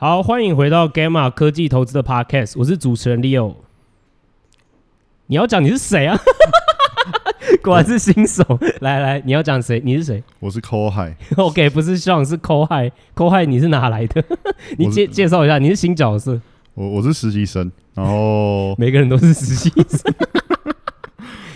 好，欢迎回到 Gamma 科技投资的 Podcast，我是主持人 Leo。你要讲你是谁啊？果然是新手。来来，你要讲谁？你是谁？我是 Cole Hi。OK，不是 Sean，是 Cole Hi。Cole Hi，你是哪来的？你介介绍一下，你是新角色。我我是实习生，然后 每个人都是实习生。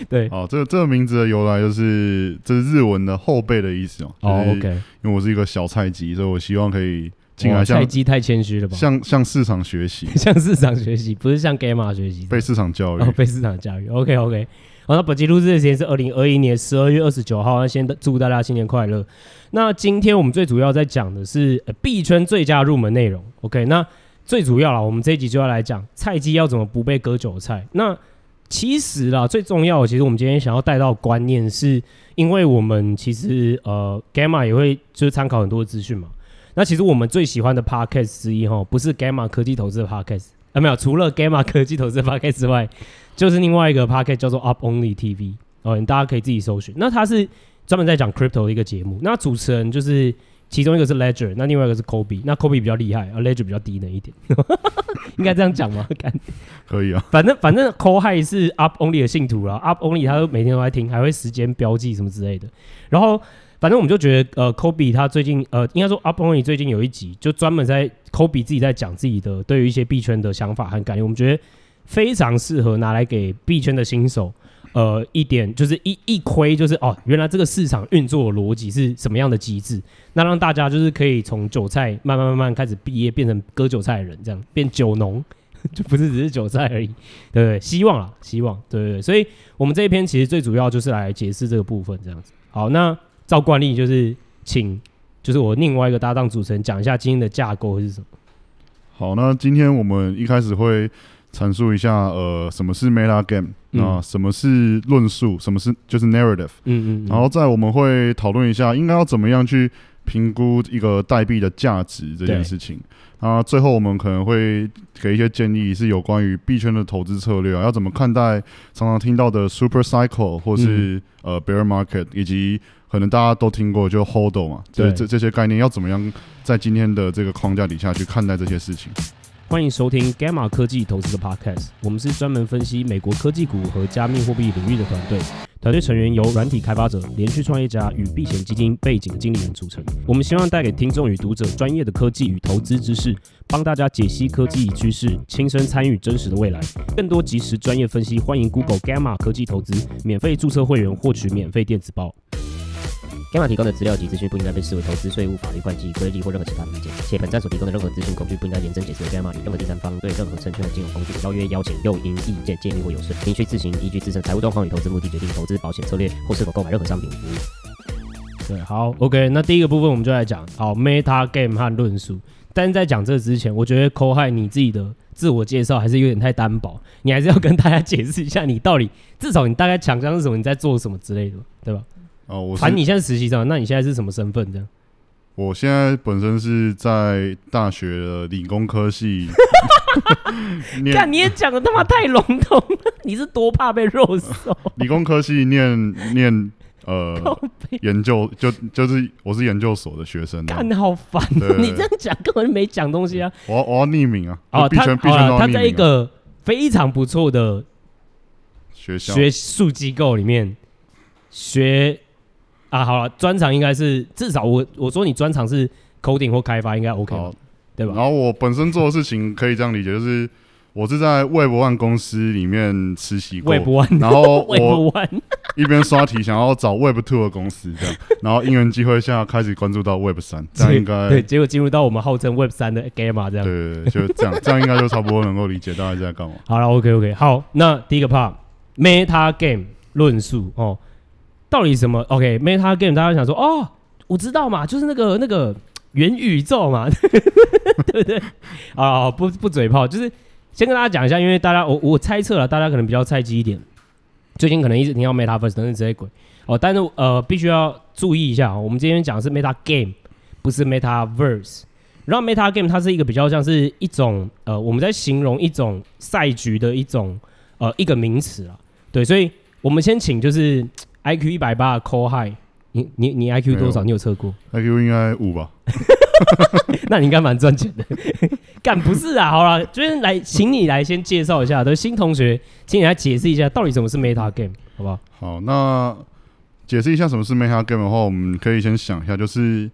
对，哦，这个这个名字的由来就是这是日文的后辈的意思哦。哦，OK，因为我是一个小菜鸡，所以我希望可以进来向菜鸡太谦虚了吧？向向市场学习，向市场学习，不是向 Gamma 学习，被市场教育，哦，被市场教育。OK OK，好，那本期录制的时间是二零二一年十二月二十九号，那先祝大家新年快乐。那今天我们最主要在讲的是币圈最佳入门内容。OK，那最主要啦，我们这一集就要来讲菜鸡要怎么不被割韭菜。那其实啦，最重要的，其实我们今天想要带到的观念是，因为我们其实呃，Gamma 也会就是参考很多资讯嘛。那其实我们最喜欢的 Podcast 之一哈，不是 Gamma 科技投资的 Podcast 啊，没有，除了 Gamma 科技投资的 Podcast 之外，就是另外一个 Podcast 叫做 Up Only TV 哦，大家可以自己搜寻。那它是专门在讲 Crypto 的一个节目，那主持人就是。其中一个是 Ledger，那另外一个是 Kobe，那 Kobe 比较厉害，而 Ledger 比较低能一点，应该这样讲吗？可以啊，反正反正 Hi 是 Up Only 的信徒了，Up Only 他都每天都在听，还会时间标记什么之类的。然后反正我们就觉得，呃，Kobe 他最近，呃，应该说 Up Only 最近有一集就专门在 Kobe 自己在讲自己的对于一些币圈的想法和感觉，我们觉得非常适合拿来给币圈的新手。呃，一点就是一一窥，就是哦，原来这个市场运作的逻辑是什么样的机制？那让大家就是可以从韭菜慢慢慢慢开始毕业，变成割韭菜的人，这样变酒农，就不是只是韭菜而已，对不对？希望啊，希望，对对对。所以我们这一篇其实最主要就是来解释这个部分，这样子。好，那照惯例就是请，就是我另外一个搭档主持人讲一下今天的架构是什么。好，那今天我们一开始会。阐述一下，呃，什么是 meta game？那、嗯、什么是论述？什么是就是 narrative？嗯嗯，嗯。然后再我们会讨论一下，应该要怎么样去评估一个代币的价值这件事情。啊，最后我们可能会给一些建议，是有关于币圈的投资策略啊，要怎么看待常常听到的 super cycle 或是、嗯、呃 bear market，以及可能大家都听过就 hodl 嘛，对这这些概念要怎么样在今天的这个框架底下去看待这些事情。欢迎收听 Gamma 科技投资的 Podcast。我们是专门分析美国科技股和加密货币领域的团队。团队成员由软体开发者、连续创业家与避险基金背景的经理人组成。我们希望带给听众与读者专业的科技与投资知识，帮大家解析科技与趋势，亲身参与真实的未来。更多及时专业分析，欢迎 Google Gamma 科技投资，免费注册会员，获取免费电子报。Gamma 提供的资料及资讯不应该被视为投资、税务、法律、会计、规例或任何其他意见，且本站所提供的任何资讯工具不应该严正解释？Gamma 与任何第三方对任何证券的金融工具的邀约、邀请、诱因、意见、建议或有损，您需自行依据自身财务状况与投资目的决定投资保险策略或是否购买任何商品服务。对，好，OK，那第一个部分我们就来讲好 Meta Game 和论述。但是在讲这之前，我觉得 Cole Hi 你自己的自我介绍还是有点太单薄，你还是要跟大家解释？一下你到底至少你大概强项是什么，你在做什么之类的，对吧？哦，我反正你现在实习生，那你现在是什么身份？这样？我现在本身是在大学的理工科系。看你也讲的他妈太笼统了，你是多怕被肉搜？理工科系念念呃研究，就就是我是研究所的学生。看，好烦！你这样讲根本就没讲东西啊！我要我要匿名啊！哦，他他在一个非常不错的学校学术机构里面学。啊，好了，专长应该是至少我我说你专长是 coding 或开发，应该 OK，对吧？然后我本身做的事情可以这样理解，就是我是在 Web One 公司里面实习过，Web One，然后我 一边刷题想要找 Web Two 的公司这样，然后因缘机会下开始关注到 Web 三，这样应该对，结果进入到我们号称 Web 三的 Gamma 这样，对对对，就这样，这样应该就差不多能够理解大家在干嘛。好了，OK OK，好，那第一个 part Meta Game 论述哦。到底什么？OK，Meta Game，大家想说哦，我知道嘛，就是那个那个元宇宙嘛，对不对？啊，不不嘴炮，就是先跟大家讲一下，因为大家我我猜测了，大家可能比较菜鸡一点，最近可能一直听到 Metaverse 等等这些鬼哦，但是呃，必须要注意一下，我们今天讲的是 Meta Game，不是 Metaverse。然后 Meta Game 它是一个比较像是一种呃，我们在形容一种赛局的一种呃一个名词啊，对，所以我们先请就是。I Q 一百八的 Hi，你你你 I Q 多少？你有测过？I Q 应该五吧？那你应该蛮赚钱的。干不是啊，好了，就是来，请你来先介绍一下，对新同学，请你来解释一下，到底什么是 meta game，好不好？好，那解释一下什么是 meta game 的话，我们可以先想一下，就是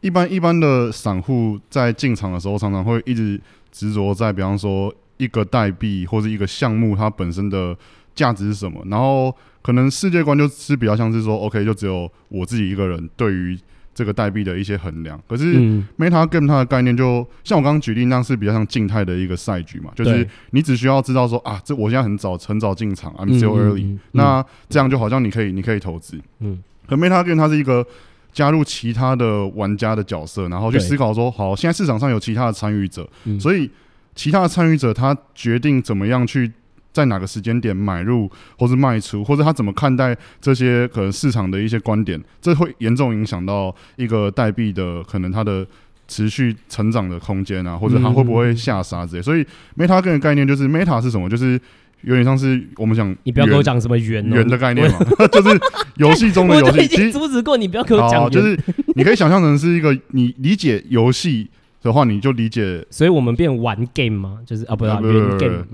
一般一般的散户在进场的时候，常常会一直执着在，比方说一个代币或者一个项目，它本身的价值是什么，然后可能世界观就是比较像是说，OK，就只有我自己一个人对于。这个代币的一些衡量，可是 Meta Game 它的概念就像我刚刚举例那样，是比较像静态的一个赛局嘛，就是你只需要知道说啊，这我现在很早很早进场，I'm still early，、嗯嗯嗯、那这样就好像你可以你可以投资，嗯，可 Meta Game 它是一个加入其他的玩家的角色，然后去思考说，好，现在市场上有其他的参与者，所以其他的参与者他决定怎么样去。在哪个时间点买入，或是卖出，或者他怎么看待这些可能市场的一些观点，这会严重影响到一个代币的可能它的持续成长的空间啊，或者它会不会下杀之类。所以 Meta 个人概念就是 Meta 是什么？就是有点像是我们讲，你不要给我讲什么元元的概念嘛，就是游戏中的游戏。其实阻止过你，不要跟我讲。就是你可以想象成是一个你理解游戏。的话，你就理解，所以我们变玩 game 吗？就是啊，不是玩 game，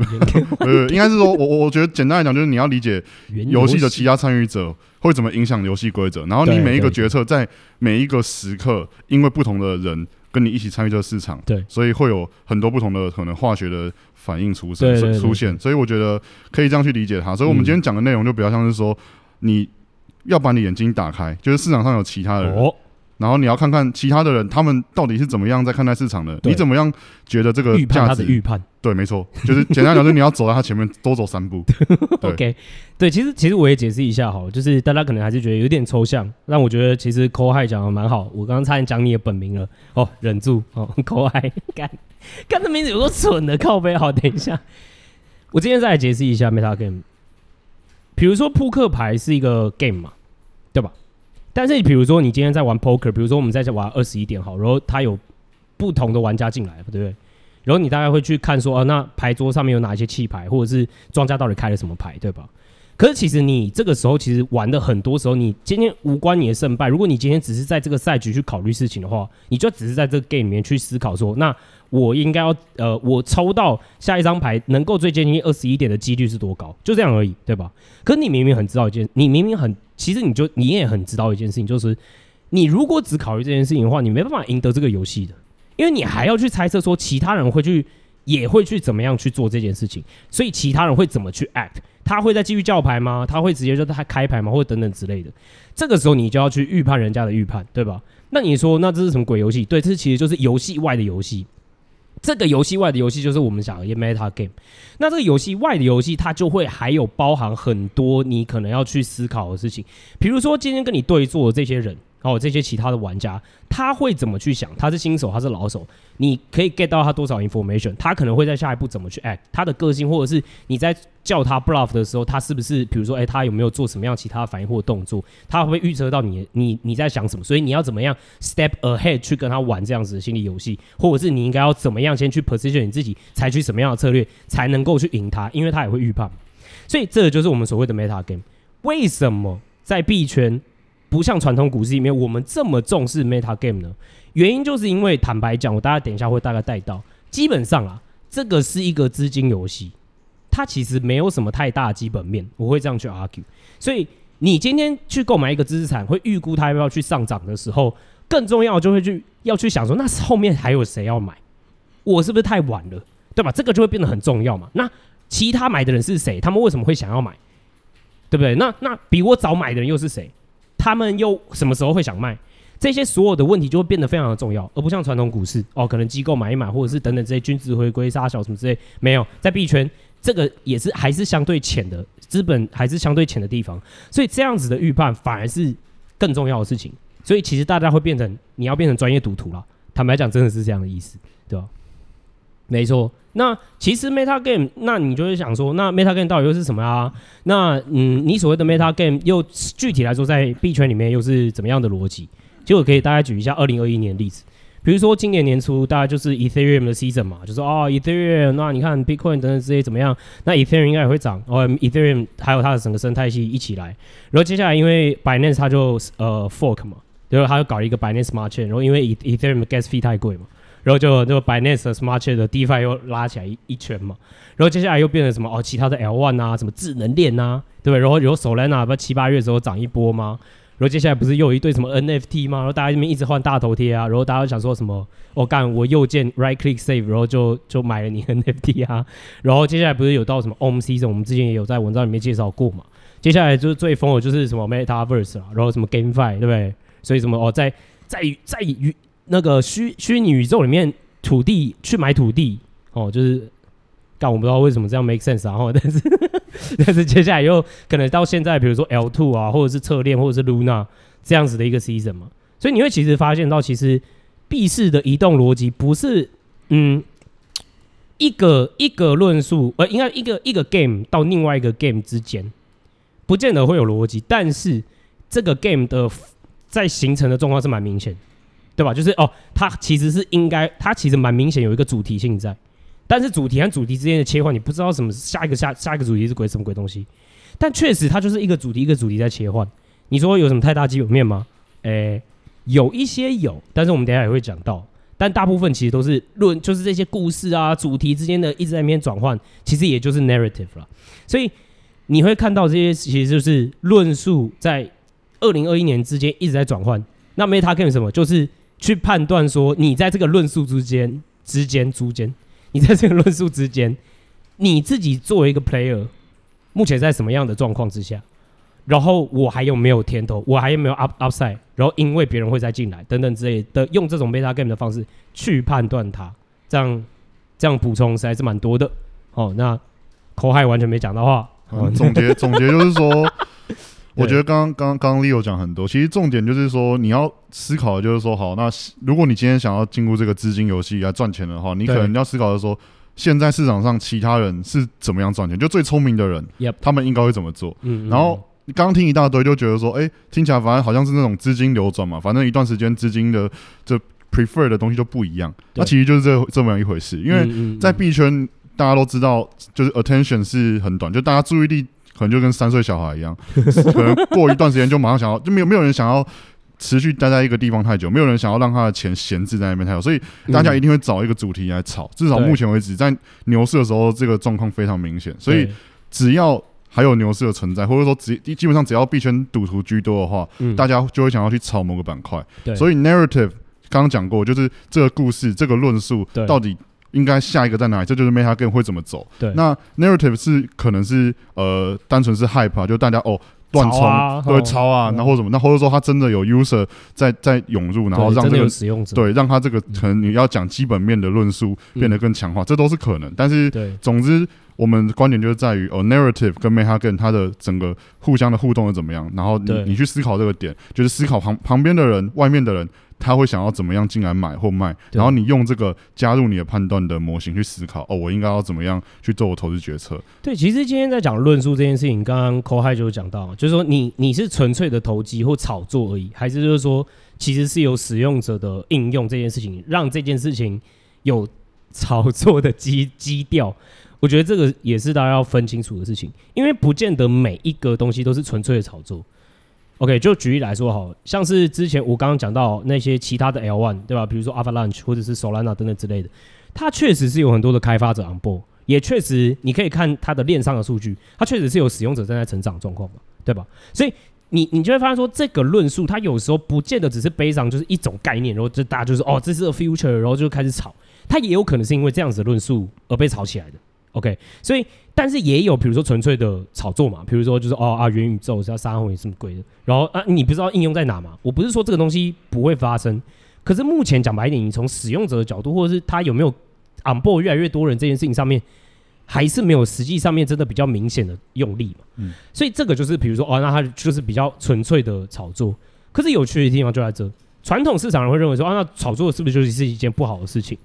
呃，应该是说，我我我觉得简单来讲，就是你要理解游戏的其他参与者会怎么影响游戏规则，然后你每一个决策在每一个时刻，因为不同的人跟你一起参与这个市场，对，所以会有很多不同的可能化学的反应出生出现，所以我觉得可以这样去理解它。所以我们今天讲的内容就比较像是说，你要把你眼睛打开，就是市场上有其他的人。然后你要看看其他的人，他们到底是怎么样在看待市场的？你怎么样觉得这个价值？预判，对，没错，就是简单讲，就是你要走在他前面多走三步。对 OK，对，其实其实我也解释一下哈，就是大家可能还是觉得有点抽象，但我觉得其实 Cole Hai 讲的蛮好。我刚刚差点讲你的本名了，哦，忍住哦，Cole Hai，干，干这名字有多蠢的靠背。好，等一下，我今天再来解释一下 Meta Game。比如说扑克牌是一个 game 嘛？但是，比如说你今天在玩 poker，比如说我们在玩二十一点好，然后他有不同的玩家进来，对不对？然后你大概会去看说，啊，那牌桌上面有哪一些弃牌，或者是庄家到底开了什么牌，对吧？可是其实你这个时候其实玩的很多时候，你今天无关你的胜败。如果你今天只是在这个赛局去考虑事情的话，你就只是在这个 game 里面去思考说，那我应该要呃，我抽到下一张牌能够最接近二十一点的几率是多高？就这样而已，对吧？可是你明明很知道一件，你明明很。其实你就你也很知道一件事情，就是你如果只考虑这件事情的话，你没办法赢得这个游戏的，因为你还要去猜测说其他人会去也会去怎么样去做这件事情，所以其他人会怎么去 act，他会再继续叫牌吗？他会直接就他开牌吗？或者等等之类的，这个时候你就要去预判人家的预判，对吧？那你说那这是什么鬼游戏？对，这其实就是游戏外的游戏。这个游戏外的游戏就是我们讲的 meta game。那这个游戏外的游戏，它就会还有包含很多你可能要去思考的事情。比如说，今天跟你对坐的这些人。哦，这些其他的玩家他会怎么去想？他是新手，他是老手？你可以 get 到他多少 information？他可能会在下一步怎么去 act？他的个性，或者是你在叫他 bluff 的时候，他是不是比如说，哎，他有没有做什么样其他反应或动作？他会不会预测到你你你在想什么？所以你要怎么样 step ahead 去跟他玩这样子的心理游戏？或者是你应该要怎么样先去 position 你自己，采取什么样的策略才能够去赢他？因为他也会预判。所以这就是我们所谓的 meta game。为什么在币圈？不像传统股市里面，我们这么重视 meta game 呢？原因就是因为坦白讲，我大家等一下会大概带到，基本上啊，这个是一个资金游戏，它其实没有什么太大基本面，我会这样去 argue。所以你今天去购买一个资产，会预估它要不要去上涨的时候，更重要就会去要去想说，那后面还有谁要买？我是不是太晚了？对吧？这个就会变得很重要嘛。那其他买的人是谁？他们为什么会想要买？对不对？那那比我早买的人又是谁？他们又什么时候会想卖？这些所有的问题就会变得非常的重要，而不像传统股市哦，可能机构买一买，或者是等等这些均值回归、杀小什么之类，没有在币圈，这个也是还是相对浅的资本，还是相对浅的地方，所以这样子的预判反而是更重要的事情。所以其实大家会变成你要变成专业赌徒了，坦白讲，真的是这样的意思，对吧？没错。那其实 meta game，那你就会想说，那 meta game 到底又是什么啊？那嗯，你所谓的 meta game 又具体来说，在币圈里面又是怎么样的逻辑？就我可以大概举一下二零二一年的例子，比如说今年年初，大概就是 Ethereum 的 season 嘛，就说哦 Ethereum，那你看 Bitcoin 等等这些怎么样？那 Ethereum 应该也会涨，哦 Ethereum 还有它的整个生态系一起来，然后接下来因为 Binance 它就呃 fork 嘛，然后它就搞一个 Binance Smart Chain，然后因为 Ethereum 的 gas fee 太贵嘛。然后就就 Binance Smart Chain 的 DeFi 又拉起来一一圈嘛，然后接下来又变成什么哦，其他的 L1 啊，什么智能链啊，对不对？然后有 Solana 不七八月的时候涨一波吗？然后接下来不是又有一堆什么 NFT 吗？然后大家这边一直换大头贴啊，然后大家想说什么？我、干，我右键 Right Click Save，然后就就买了你 NFT 啊。然后接下来不是有到什么 OMC 这种，我们之前也有在文章里面介绍过嘛。接下来就是最疯的，就是什么 Metaverse 啦，然后什么 GameFi，对不对？所以什么哦，在在在宇那个虚虚拟宇宙里面土地去买土地哦，就是但，我不知道为什么这样 make sense 然、啊、后 但是。但是接下来又可能到现在，比如说 L two 啊，或者是侧链，或者是 Luna 这样子的一个 season 嘛，所以你会其实发现到，其实币市的移动逻辑不是嗯一个一个论述，呃，应该一个一个 game 到另外一个 game 之间，不见得会有逻辑，但是这个 game 的在形成的状况是蛮明显，对吧？就是哦，它其实是应该，它其实蛮明显有一个主题性在。但是主题和主题之间的切换，你不知道什么下一个下下一个主题是鬼什么鬼东西。但确实，它就是一个主题一个主题在切换。你说有什么太大基本面吗？诶、有一些有，但是我们等下也会讲到。但大部分其实都是论，就是这些故事啊，主题之间的一直在那边转换，其实也就是 narrative 了。所以你会看到这些，其实就是论述在二零二一年之间一直在转换。那 Meta Game 什么？就是去判断说，你在这个论述之间之间之间。你在这个论述之间，你自己作为一个 player，目前在什么样的状况之下？然后我还有没有甜头？我还有没有 up upside？然后因为别人会再进来等等之类的，用这种 meta game 的方式去判断它，这样这样补充实在是蛮多的。哦，那口海完全没讲到话。嗯、总结总结就是说，我觉得刚刚刚刚 Leo 讲很多，其实重点就是说你要思考的就是说，好，那如果你今天想要进入这个资金游戏来赚钱的话，你可能要思考的是说，现在市场上其他人是怎么样赚钱，就最聪明的人，Yep. 他们应该会怎么做？嗯，然后你刚刚听一大堆，就觉得说，哎、欸，听起来反正好像是那种资金流转嘛，反正一段时间资金的这 prefer 的东西就不一样，那其实就是这这么样一回事，因为在币圈大家都知道，就是 attention 是很短，就大家注意力。可能就跟三岁小孩一样，可能过一段时间就马上想要，就没有没有人想要持续待在一个地方太久，没有人想要让他的钱闲置在那边太久，所以大家一定会找一个主题来炒。至少目前为止，在牛市的时候，这个状况非常明显。所以只要还有牛市的存在，或者说只基本上只要币圈赌徒居多的话，大家就会想要去炒某个板块。所以 narrative 刚刚讲过，就是这个故事，这个论述到底。应该下一个在哪里？这就是 Meta Game 会怎么走。对，那 Narrative 是可能是呃，单纯是 Hype 啊，就大家哦乱冲，对，超啊，然后什么？那或者说他真的有 User 在在涌入，然后让这个使用者对，让他这个可能你要讲基本面的论述变得更强化，这都是可能。但是，总之我们的观点就是在于哦，Narrative 跟 Meta Game 它的整个互相的互动是怎么样？然后你你去思考这个点，就是思考旁旁边的人、外面的人。他会想要怎么样进来买或卖，然后你用这个加入你的判断的模型去思考，哦，我应该要怎么样去做我投资决策？对，其实今天在讲论述这件事情，刚刚 Kohai 就讲到，就是说你你是纯粹的投机或炒作而已，还是就是说其实是有使用者的应用这件事情，让这件事情有炒作的基 基调？我觉得这个也是大家要分清楚的事情，因为不见得每一个东西都是纯粹的炒作。OK，就举例来说，好像是之前我刚刚讲到那些其他的 L1，对吧？比如说 Avalanche 或者是 Solana 等等之类的，它确实是有很多的开发者 on board，也确实你可以看它的链上的数据，它确实是有使用者正在成长状况嘛，对吧？所以你你就会发现说，这个论述它有时候不见得只是悲伤，就是一种概念，然后就大家就是哦，这是个 future，然后就开始炒，它也有可能是因为这样子的论述而被炒起来的。OK，所以。但是也有，比如说纯粹的炒作嘛，比如说就是哦啊，元宇宙是要杀红也这么鬼的，然后啊，你不知道应用在哪嘛？我不是说这个东西不会发生，可是目前讲白一点，你从使用者的角度，或者是他有没有 on board 越来越多人这件事情上面，还是没有实际上面真的比较明显的用力嘛。嗯，所以这个就是比如说哦，那它就是比较纯粹的炒作。可是有趣的地方就在这，传统市场人会认为说啊，那炒作是不是就是一件不好的事情？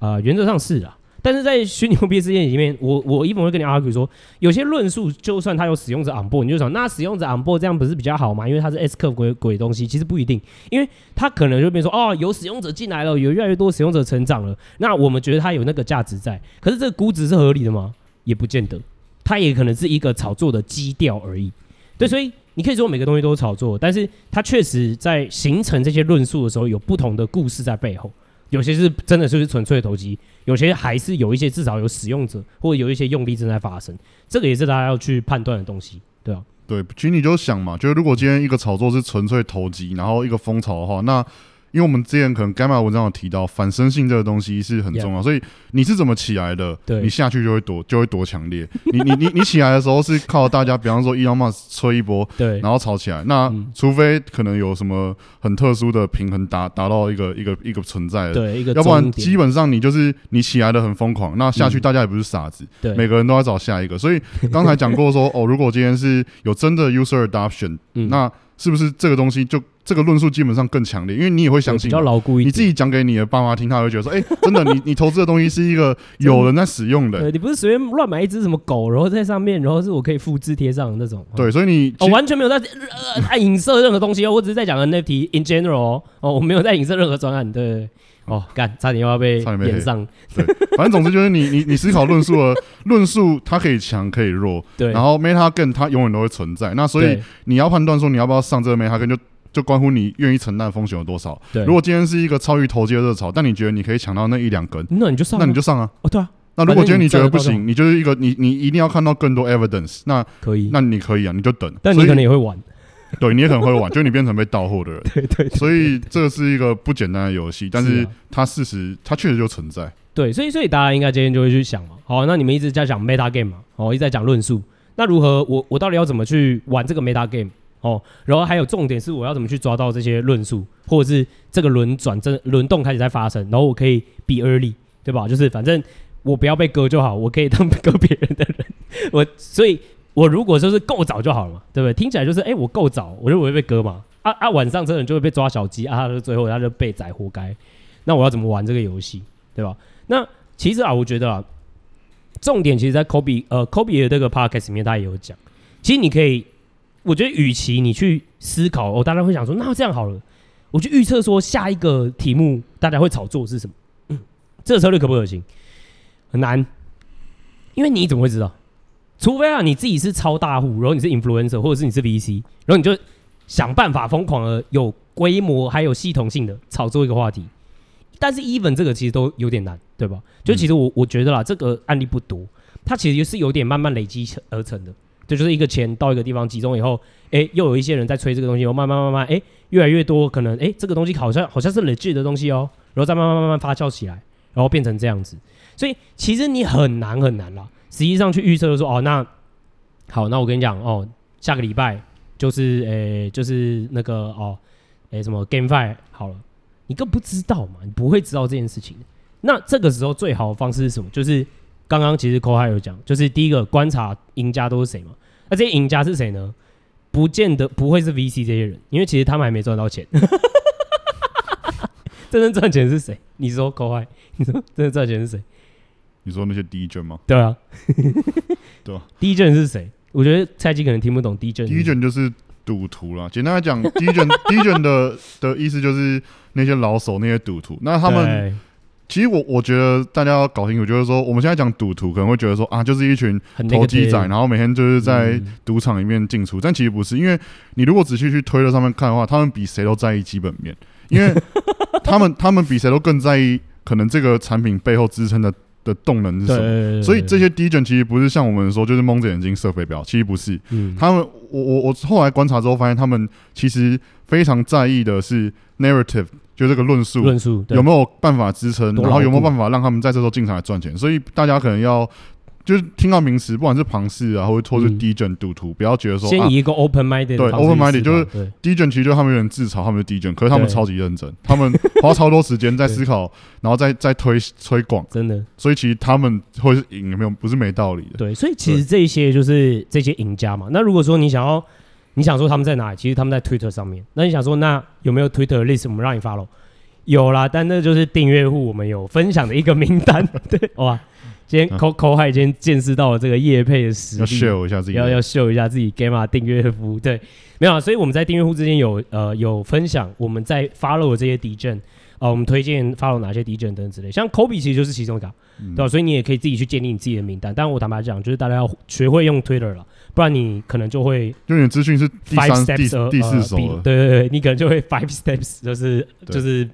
啊、呃，原则上是啊。但是在虚拟货币世界里面，我我一般会跟你 argue 说，有些论述就算它有使用者 on board，你就想那使用者 on board 这样不是比较好吗？因为它是 S curve 鬼鬼东西，其实不一定，因为它可能就变成说哦，有使用者进来了，有越来越多使用者成长了，那我们觉得它有那个价值在，可是这个估值是合理的吗？也不见得，它也可能是一个炒作的基调而已。对，所以你可以说每个东西都是炒作，但是它确实在形成这些论述的时候有不同的故事在背后。有些是真的就是纯粹的投机，有些还是有一些至少有使用者或者有一些用力正在发生，这个也是大家要去判断的东西，对啊。对，其实你就想嘛，就是如果今天一个炒作是纯粹投机，然后一个风潮的话，那因为我们之前可能 Gamma 文章有提到反身性这个东西是很重要.所以你是怎么起来的，对，你下去就会多就会多强烈。你你你你起来的时候是靠大家，比方说 Elon Musk 吹一波，对，然后吵起来。那、嗯、除非可能有什么很特殊的平衡达达到一个一个一个存在的，对，一个，要不然基本上你就是你起来的很疯狂，那下去大家也不是傻子，对、嗯，每个人都要找下一个。所以刚才讲过说，哦，如果今天是有真的 user adoption，、嗯、那是不是这个东西就？这个论述基本上更强烈，因为你也会相信，比较牢固一点。你自己讲给你的爸妈听，他会觉得说：“哎、欸，真的，你你投资的东西是一个有人在使用的。对”你不是随便乱买一只什么狗，然后在上面，然后是我可以复制贴上的那种。对，所以你我、哦、完全没有在在影射任何东西哦，我只是在讲 NFT in general 哦，我没有在影射任何专案。对，哦，干，差点又要被炎上。对，反正总之就是你你你思考论述的 论述，它可以强可以弱。对，然后 Meta Game 它永远都会存在。那所以你要判断说你要不要上这个 Meta Game 就。就关乎你愿意承担风险有多少。对，如果今天是一个超于投机的热潮，但你觉得你可以抢到那一两根，那你就上，那你就上啊。哦，对啊。那如果今天你觉得不行，你就是一个你你一定要看到更多 evidence，那可以，那你可以啊，你就等。但你可能也会玩，对，你也很会玩，就你变成被盗货的人。对，对对。所以这个是一个不简单的游戏，但是它事实它确实就存在。对，所以所以大家应该今天就会去想嘛。好，那你们一直在讲 meta game 嘛，哦，一直在讲论述，那如何我我到底要怎么去玩这个 meta game？哦，然后还有重点是我要怎么去抓到这些论述，或者是这个轮转正轮动开始在发生，然后我可以 be early，对吧？就是反正我不要被割就好，我可以当 割别人的人。我所以，我如果说是够早就好了嘛，对不对？听起来就是哎，我够早，我就不会被割嘛。啊啊，晚上这个人就会被抓小鸡啊，最后他就被宰，活该。那我要怎么玩这个游戏，对吧？那其实啊，我觉得啊，重点其实在 Kobe 呃 Kobe 的这个 podcast 里面，他也有讲，其实你可以。我觉得，与其你去思考，哦，大家会想说，那这样好了，我去预测说下一个题目大家会炒作是什么？嗯，这个策略可不可行？很难，因为你怎么会知道？除非啊，你自己是超大户，然后你是 influencer，或者是你是 VC，然后你就想办法疯狂的有规模还有系统性的炒作一个话题。但是 even 这个其实都有点难，对吧？就其实我我觉得啦，这个案例不多，它其实是有点慢慢累积而成的。这就是一个钱到一个地方集中以后，哎，又有一些人在吹这个东西，然后慢慢慢慢，哎，越来越多，可能哎，这个东西好像好像是 legit 的东西哦，然后再慢慢慢慢发酵起来，然后变成这样子。所以其实你很难很难啦，实际上去预测就说，哦，那好，那我跟你讲，哦，下个礼拜就是，诶，就是那个，哦，诶，什么 GameFi 好了，你更不知道嘛，你不会知道这件事情。那这个时候最好的方式是什么？就是。刚刚其实 Co 还有讲，就是第一个观察赢家都是谁嘛？那这些赢家是谁呢？不见得不会是 VC 这些人，因为其实他们还没赚到钱。真正赚钱是谁？你说 Co 你说真正赚钱是谁？你说那些 DJ 吗？对啊，对啊。DJ 是谁？我觉得蔡记可能听不懂第一卷。第。一卷就是赌徒啦。简单来讲第一卷第一卷的的意思就是那些老手，那些赌徒。那他们。其实我我觉得大家要搞清楚，就是说我们现在讲赌徒，可能会觉得说啊，就是一群投机仔，然后每天就是在赌场里面进出。但其实不是，因为你如果仔细去推特上面看的话，他们比谁都在意基本面，因为他们 他们比谁都更在意可能这个产品背后支撑的的动能是什么。所以这些 D 卷其实不是像我们说就是蒙着眼睛射飞镖，其实不是。他们我我我后来观察之后发现，他们其实非常在意的是 narrative。就这个论述，论述有没有办法支撑，然后有没有办法让他们在这时候进场来赚钱？所以大家可能要就是听到名词，不管是庞氏啊，或者或是 Degen 赌徒，不要觉得说先以一个 open minded 对 open minded 就是 Degen 其实就他们有点自嘲，他们是 Degen，可是他们超级认真，他们 花超多时间在思考，然后再再推推广，真的。所以其实他们会是赢，有没有不是没道理的。对，所以其实这些就是这些赢家嘛。那如果说你想要。你想说他们在哪里？其实他们在 Twitter 上面。那你想说，那有没有 Twitter list？我们让你 follow？有啦，但那就是订阅户，我们有分享的一个名单。对，哇，今天 Cole 还已经见识到了这个叶配的实力，要秀一下自己，要要秀一下自己 Gamma 订阅服务。对，没有啊，所以我们在订阅户之间有呃有分享，我们在 follow 的这些 DJ 啊，我们推荐 follow 哪些 DJ 等等之类。像 Kobe 其实就是其中一个，嗯、对吧？所以你也可以自己去建立你自己的名单。但我坦白讲，就是大家要学会用 Twitter 了。不然你可能就会，因为你资讯是第三、第第四手了。对对对，你可能就会 five steps，就是就是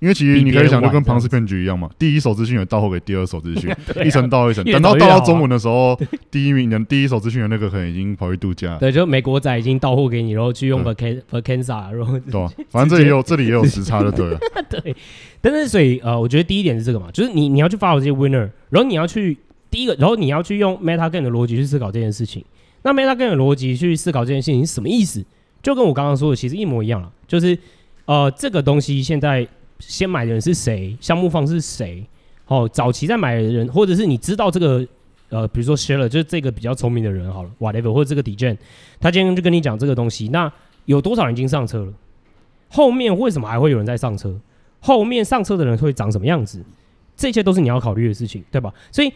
因为其实你可以想，就跟庞氏骗局一样嘛。第一手资讯也到货给第二手资讯，啊、一层到一层，等到到到中文的时候，第一名的第一手资讯的那个可能已经跑去度假。对，就美国仔已经到货给你，然后去用 Vacanza，然后对、啊，反正这里也有这里也有时差的，对了。对，但是所以呃，我觉得第一点是这个嘛，就是你你要去 follow 这些 winner，然后你要去第一个，然后你要去用 meta game 的逻辑去思考这件事情。那 meta game 的逻辑去思考这件事情是什么意思？就跟我刚刚说的其实一模一样了，就是呃，这个东西现在。先买的人是谁？项目方是谁？哦，早期在买的人，或者是你知道这个呃，比如说 Shiller 就是这个比较聪明的人好了，whatever，或者这个 DJ，他今天就跟你讲这个东西。那有多少人已经上车了？后面为什么还会有人在上车？后面上车的人会长什么样子？这些都是你要考虑的事情，对吧？所以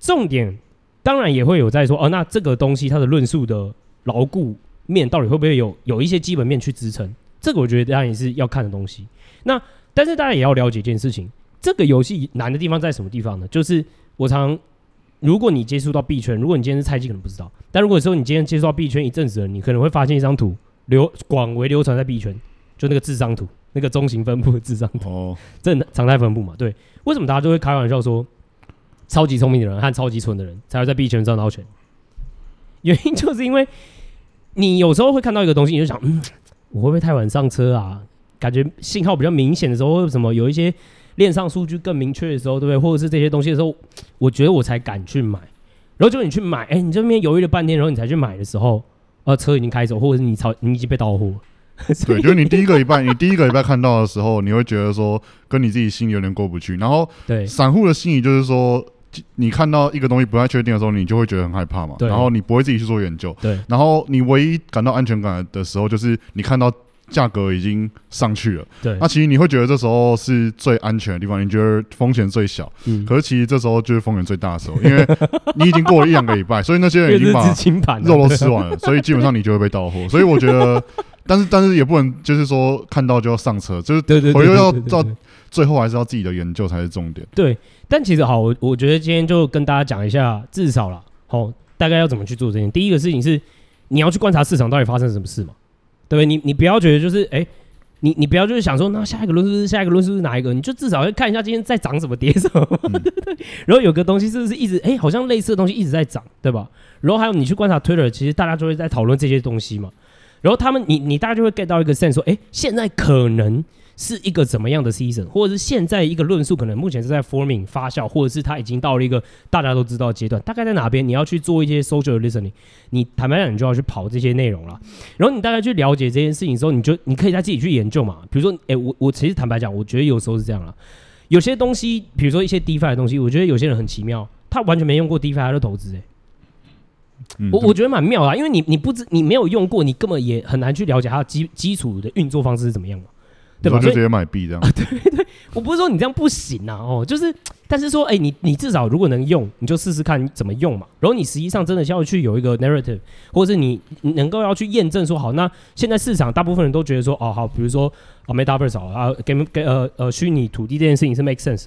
重点当然也会有在说哦，那这个东西它的论述的牢固面到底会不会有有一些基本面去支撑？这个我觉得当然也是要看的东西。那但是大家也要了解一件事情，这个游戏难的地方在什么地方呢？就是我常，如果你接触到币圈，如果你今天是菜鸡，可能不知道。但如果说你今天接触到币圈一阵子了，你可能会发现一张图流广为流传在币圈，就那个智商图，那个中型分布的智商图，哦，这常态分布嘛。对，为什么大家都会开玩笑说，超级聪明的人和超级蠢的人才会在币圈赚到钱？原因就是因为你有时候会看到一个东西，你就想，嗯，我会不会太晚上车啊？感觉信号比较明显的时候，或者什么有一些链上数据更明确的时候，对不对？或者是这些东西的时候，我觉得我才敢去买。然后就你去买，哎、欸，你这边犹豫了半天，然后你才去买的时候，呃，车已经开走，或者是你超你已经被盗货。对，就是你第一个礼拜，你第一个礼拜看到的时候，你会觉得说跟你自己心里有点过不去。然后，对，散户的心理就是说，你看到一个东西不太确定的时候，你就会觉得很害怕嘛。对。然后你不会自己去做研究。对。然后你唯一感到安全感的时候，就是你看到。价格已经上去了，对，那其实你会觉得这时候是最安全的地方，你觉得风险最小，嗯，可是其实这时候就是风险最大的时候，因为 你已经过了一两个礼拜，所以那些人已经把肉都吃完了，所以基本上你就会被盗货。所以我觉得，但是但是也不能就是说看到就要上车，就是对对，我又要到最后还是要自己的研究才是重点。对，但其实好，我我觉得今天就跟大家讲一下，至少了，好，大概要怎么去做这件。第一个事情是你要去观察市场到底发生什么事嘛。对不对？你你不要觉得就是哎，你你不要就是想说，那下一个轮数是下一个轮数是哪一个？你就至少要看一下今天在涨什么跌什么，嗯、对 不对？然后有个东西是不是一直哎，好像类似的东西一直在涨，对吧？然后还有你去观察 Twitter，其实大家就会在讨论这些东西嘛。然后他们你你大家就会 get 到一个 sense 说，哎，现在可能。是一个怎么样的 season，或者是现在一个论述可能目前是在 forming 发酵，或者是它已经到了一个大家都知道的阶段，大概在哪边？你要去做一些 social listening，你坦白讲，你就要去跑这些内容了。然后你大概去了解这件事情之后，你就你可以再自己去研究嘛。比如说，哎、欸，我我其实坦白讲，我觉得有时候是这样了。有些东西，比如说一些 DeFi 的东西，我觉得有些人很奇妙，他完全没用过 DeFi 他就投资、欸，哎、嗯，我我觉得蛮妙啊，因为你你不知你没有用过，你根本也很难去了解它的基基础的运作方式是怎么样嘛。对吧？就直接买币这样。啊，对对，我不是说你这样不行呐，哦，就是，但是说，哎，你你至少如果能用，你就试试看怎么用嘛。然后你实际上真的要去有一个 narrative，或者是你能够要去验证说，好，那现在市场大部分人都觉得说，哦，好，比如说啊，Metaverse 啊，game 呃呃虚拟土地这件事情是 make sense，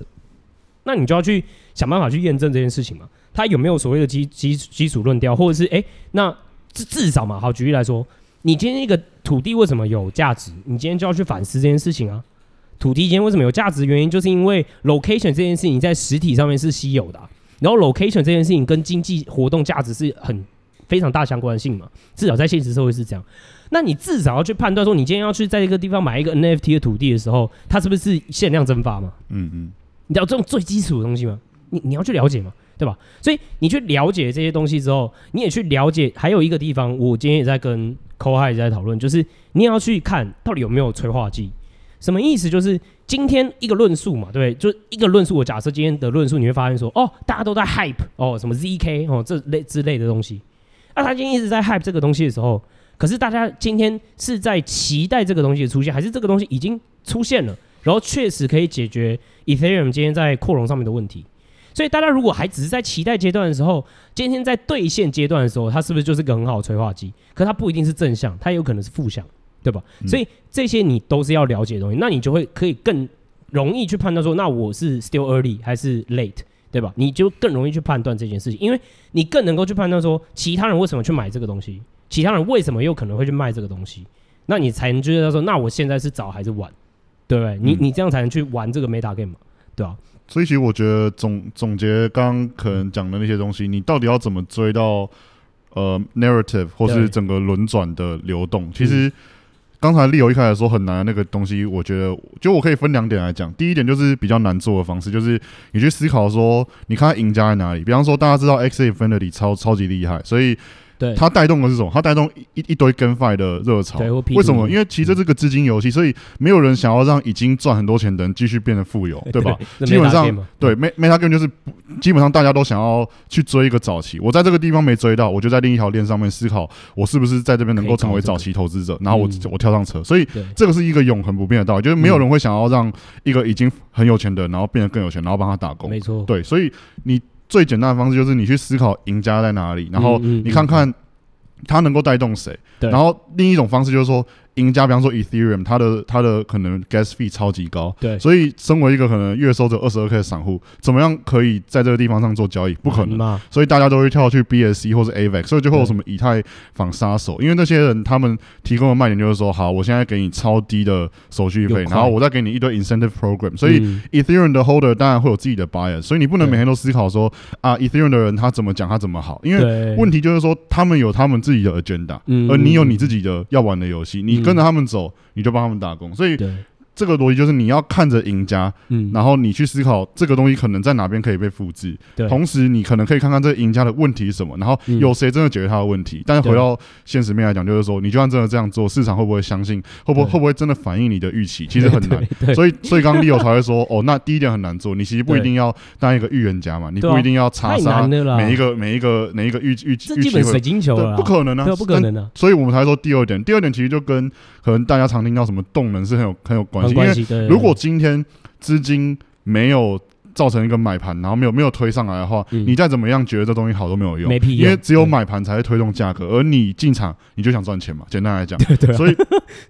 那你就要去想办法去验证这件事情嘛。它有没有所谓的基基基础论调，或者是哎，那至至少嘛，好，举例来说。你今天一个土地为什么有价值？你今天就要去反思这件事情啊。土地今天为什么有价值？原因就是因为 location 这件事情在实体上面是稀有的啊，然后 location 这件事情跟经济活动价值是很非常大相关性嘛。至少在现实社会是这样。那你至少要去判断说，你今天要去在一个地方买一个 NFT 的土地的时候，它是不是限量增发嘛？嗯嗯，你知道这种最基础的东西吗？你你要去了解嘛。对吧？所以你去了解这些东西之后，你也去了解。还有一个地方，我今天也在跟 Cole 也在讨论，就是你也要去看到底有没有催化剂。什么意思？就是今天一个论述嘛，对不对？就一个论述。我假设今天的论述，你会发现说，哦，大家都在 hype 哦，什么 ZK 哦，这类之类的东西。那他今天一直在 hype 这个东西的时候，可是大家今天是在期待这个东西的出现，还是这个东西已经出现了，然后确实可以解决 Ethereum 今天在扩容上面的问题？所以大家如果还只是在期待阶段的时候，今天在兑现阶段的时候，它是不是就是个很好的催化剂？可它不一定是正向，它有可能是负向，对吧？嗯、所以这些你都是要了解的东西，那你就会可以更容易去判断说，那我是 still early 还是 late，对吧？你就更容易去判断这件事情，因为你更能够去判断说，其他人为什么去买这个东西，其他人为什么又可能会去卖这个东西，那你才能知道说，那我现在是早还是晚。对不对？你你这样才能去玩这个 meta game 嘛，对吧？所以其实我觉得总总结刚刚可能讲的那些东西，你到底要怎么追到呃 narrative 或是整个轮转的流动？其实刚才 Leo 一开始说很难的那个东西，我觉得就我可以分两点来讲。第一点就是比较难做的方式，就是你去思考说，你看赢家在哪里？比方说大家知道 Axie Infinity 超超级厉害，所以。对，它带动的是什么？它带动一一堆 GameFi 的热潮。为什么？因为其实这个资金游戏，所以没有人想要让已经赚很多钱的人继续变得富有，对吧？基本上，对，Meta Game 就是基本上大家都想要去追一个早期。我在这个地方没追到，我就在另一条链上面思考，我是不是在这边能够成为早期投资者，然后我我跳上车。所以这个是一个永恒不变的道理，就是没有人会想要让一个已经很有钱的人，然后变得更有钱，然后帮他打工。没错，对，所以你。最简单的方式就是你去思考赢家在哪里，然后你看看他能够带动谁。然后另一种方式就是说。赢家，比方说 Ethereum，它的它的可能 gas fee 超级高，对，所以身为一个可能月收着二十二 k 的散户，怎么样可以在这个地方上做交易？不可能，所以大家都会跳去 BSC 或者 AVAX，所以就会有什么以太坊杀手，因为那些人他们提供的卖点就是说，好，我现在给你超低的手续费，然后我再给你一堆 incentive program，所以 Ethereum 的 holder 当然会有自己的 bias，所以你不能每天都思考说啊，Ethereum 的人他怎么讲他怎么好，因为问题就是说他们有他们自己的 agenda，而你有你自己的要玩的游戏，你跟着他们走，你就帮他们打工，所以。这个逻辑就是你要看着赢家，嗯，然后你去思考这个东西可能在哪边可以被复制，对。同时，你可能可以看看这个赢家的问题是什么，然后有谁真的解决他的问题。嗯、但是回到现实面来讲，就是说，你就算真的这样做，市场会不会相信？会不会会不会真的反映你的预期？其实很 难。所以，所以刚刚 Leo 才会说，哦，那第一点很难做。你其实不一定要当一个预言家嘛，你不一定要查杀每一个每一个每一个预预预期。水晶球了，不可能啊，不可能的。所以我们才说第二点，第二点其实就跟可能大家常听到什么动能是很有很有关系，因为如果如果今天资金没有造成一个买盘，然后没有没有推上来的话，嗯、你再怎么样觉得这东西好都没有用，没屁用，因为只有买盘才会推动价格，而你进场你就想赚钱嘛，简单来讲，对 对。啊、所以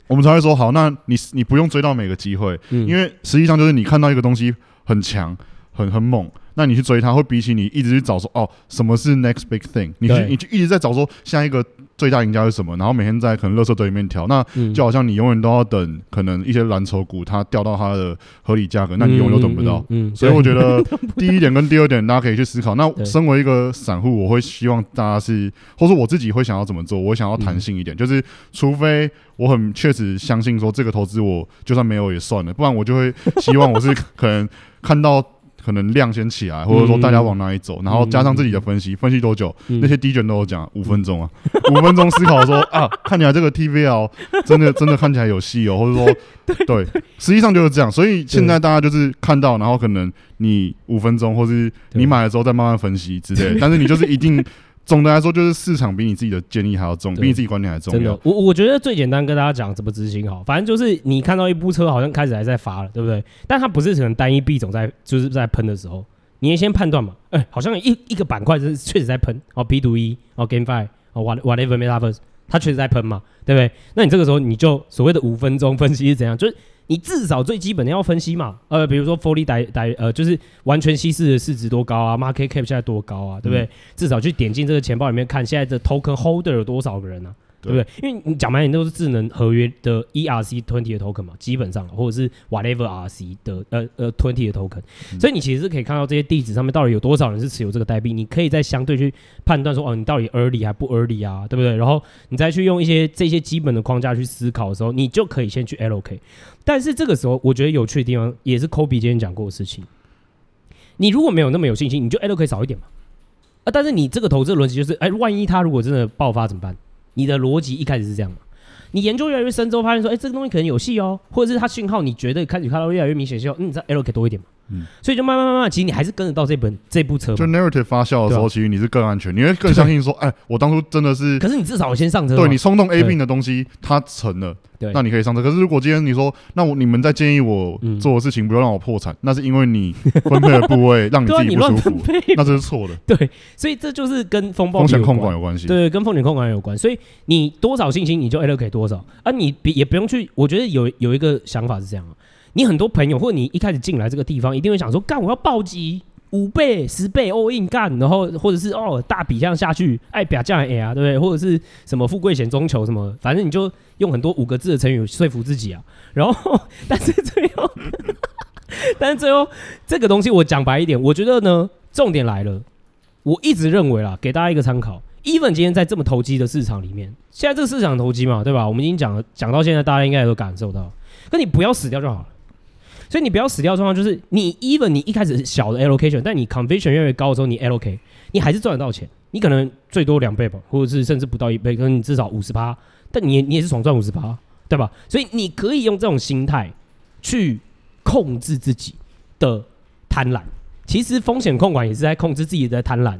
我们才会说好，那你你不用追到每个机会，嗯、因为实际上就是你看到一个东西很强，很很猛。那你去追它，会比起你一直去找说哦，什么是 next big thing？你去你就一直在找说下一个最大赢家是什么，然后每天在可能垃圾堆里面挑，那就好像你永远都要等可能一些蓝筹股它掉到它的合理价格，那你永远都等不到。嗯，所以我觉得第一点跟第二点大家可以去思考。那身为一个散户，我会希望大家是，或者我自己会想要怎么做？我想要弹性一点，就是除非我很确实相信说这个投资我就算没有也算了，不然我就会希望我是可能看到。可能量先起来，或者说大家往哪里走，然后加上自己的分析，分析多久？那些 d 卷都有讲五分钟啊，五分钟思考说 啊，看起来这个 TVL 真的真的看起来有戏哦，或者说对，实际上就是这样。所以现在大家就是看到，然后可能你五分钟，或是你买了之后再慢慢分析之类，但是你就是一定。总的来说，就是市场比你自己的建议还要重，比你自己观点还重要。真的，我我觉得最简单跟大家讲怎么执行好，反正就是你看到一部车好像开始还在发了，对不对？但它不是可能单一币种在就是在喷的时候，你也先判断嘛。哎、欸，好像一一个板块是确实在喷哦，B to E 哦，GameFi 哦，what whatever Metaverse，它确实在喷嘛，对不对？那你这个时候你就所谓的五分钟分析是怎样？就是。你至少最基本的要分析嘛，呃，比如说 fully diluted 呃，就是完全稀释的市值多高啊，market cap 现在多高啊，对不对？嗯、至少去点进这个钱包里面看，现在的 token holder 有多少个人呢、啊？对不对？因为你讲白点都是智能合约的 ERC twenty 的 token 嘛，基本上或者是 whatever RC 的呃呃 twenty 的 token，、嗯、所以你其实是可以看到这些地址上面到底有多少人是持有这个代币，你可以在相对去判断说哦，你到底 early 还不 early 啊，对不对？然后你再去用一些这些基本的框架去思考的时候，你就可以先去 allocate。但是这个时候，我觉得有趣的地方也是 Kobe 今天讲过的事情，你如果没有那么有信心，你就 allocate 少一点嘛。啊，但是你这个投资的逻辑就是，哎，万一它如果真的爆发怎么办？你的逻辑一开始是这样嘛？你研究越来越深之后，发现说，哎，这个东西可能有戏哦，或者是它信号你觉得开始看到越来越明显之后，嗯，你知道 L 可多一点吗。嗯，所以就慢慢慢慢，其实你还是跟得到这本这部车。就 narrative 发酵的时候，其实你是更安全，你会更相信说，哎，我当初真的是。可是你至少我先上车。对，你冲动 A 病的东西，它成了，对，那你可以上车。可是如果今天你说，那我你们在建议我做的事情不要让我破产，那是因为你分配的部位 让你自己不舒服，那这是错的。对，所以这就是跟风暴风险控管有关系。对，跟风险控管有关。所以你多少信心你就 allocate 多少，啊你也不用去。我觉得有有一个想法是这样。你很多朋友，或者你一开始进来这个地方，一定会想说：干，我要暴击，五倍、十倍 all in 干，然后或者是哦大笔这样下去，哎，不要这样哎啊，对不对？或者是什么富贵险中求什么，反正你就用很多五个字的成语说服自己啊。然后，但是最后，但是最后这个东西我讲白一点，我觉得呢，重点来了，我一直认为啦，给大家一个参考。Even 今天在这么投机的市场里面，现在这个市场投机嘛，对吧？我们已经讲了，讲到现在，大家应该也都感受到。可你不要死掉就好了。所以你不要死掉的状况就是，你 Even 你一开始是小的 allocation，但你 conviction 越来越高的时候，你 allocate，你还是赚得到钱。你可能最多两倍吧，或者是甚至不到一倍，可能你至少五十趴，但你你也是爽赚五十趴，对吧？所以你可以用这种心态去控制自己的贪婪。其实风险控管也是在控制自己的贪婪。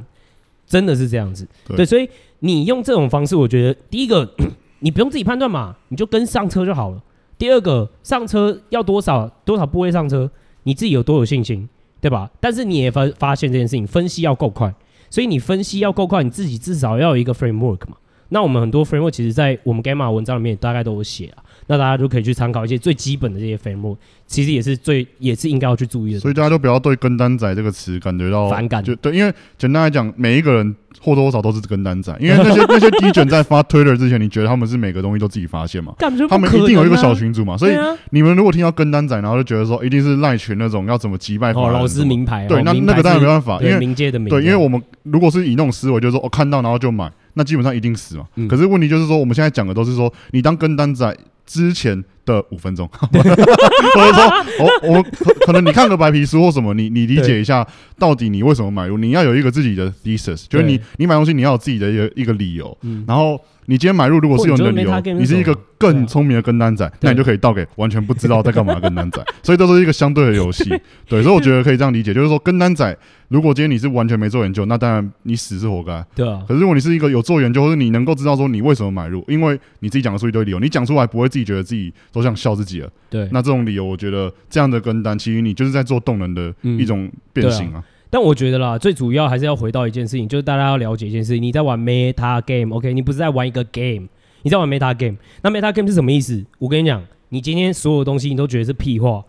真的是这样子，对，对，所以你用这种方式，我觉得第一个 你不用自己判断嘛，你就跟上车就好了。第二个上车要多少多少部位上车，你自己有多有信心，对吧？但是你也发发现这件事情，分析要够快，所以你分析要够快，你自己至少要有一个 framework 嘛。那我们很多 framework 其实在我们 Gamma 文章里面大概都有写啊。那大家就可以去参考一些最基本的这些 framework，其实也是最也是应该要去注意的。所以大家都不要对“跟单仔”这个词感觉到反感，就对，因为简单来讲，每一个人或多或少都是跟单仔。因为那些 那些低卷在发 Twitter 之前，你觉得他们是每个东西都自己发现吗？啊、他们一定有一个小群组嘛。所以你们如果听到跟单仔，然后就觉得说一定是赖群那种要怎么击败法人、哦、老师名牌，对，那那个当然没办法，因为民间的名对，因为我们如果是以那种思维，就是说我、哦、看到然后就买，那基本上一定死嘛。嗯、可是问题就是说，我们现在讲的都是说，你当跟单仔。之前的五分钟，或者说，我，我可可能你看个白皮书或什么，你你理解一下到底你为什么买入，你要有一个自己的 thesis，就是你你买东西你要有自己的一个一个理由，嗯、然后。你今天买入，如果是有你的理由，你是一个更聪明的跟单仔，那你就可以倒给完全不知道在干嘛的跟单仔。所以这是一个相对的游戏，对，所以我觉得可以这样理解，就是说跟单仔，如果今天你是完全没做研究，那当然你死是活该。对啊。可是如果你是一个有做研究，或者你能够知道说你为什么买入，因为你自己讲的出一堆理由，你讲出来不会自己觉得自己都想笑自己了。对。那这种理由，我觉得这样的跟单，其实你就是在做动能的一种变形啊。但我觉得啦，最主要还是要回到一件事情，就是大家要了解一件事情，你在玩 meta game，OK？你不是在玩一个 game。你在玩 meta game，那 meta game 是什么意思？我跟你讲，你今天所有东西你都觉得是屁话，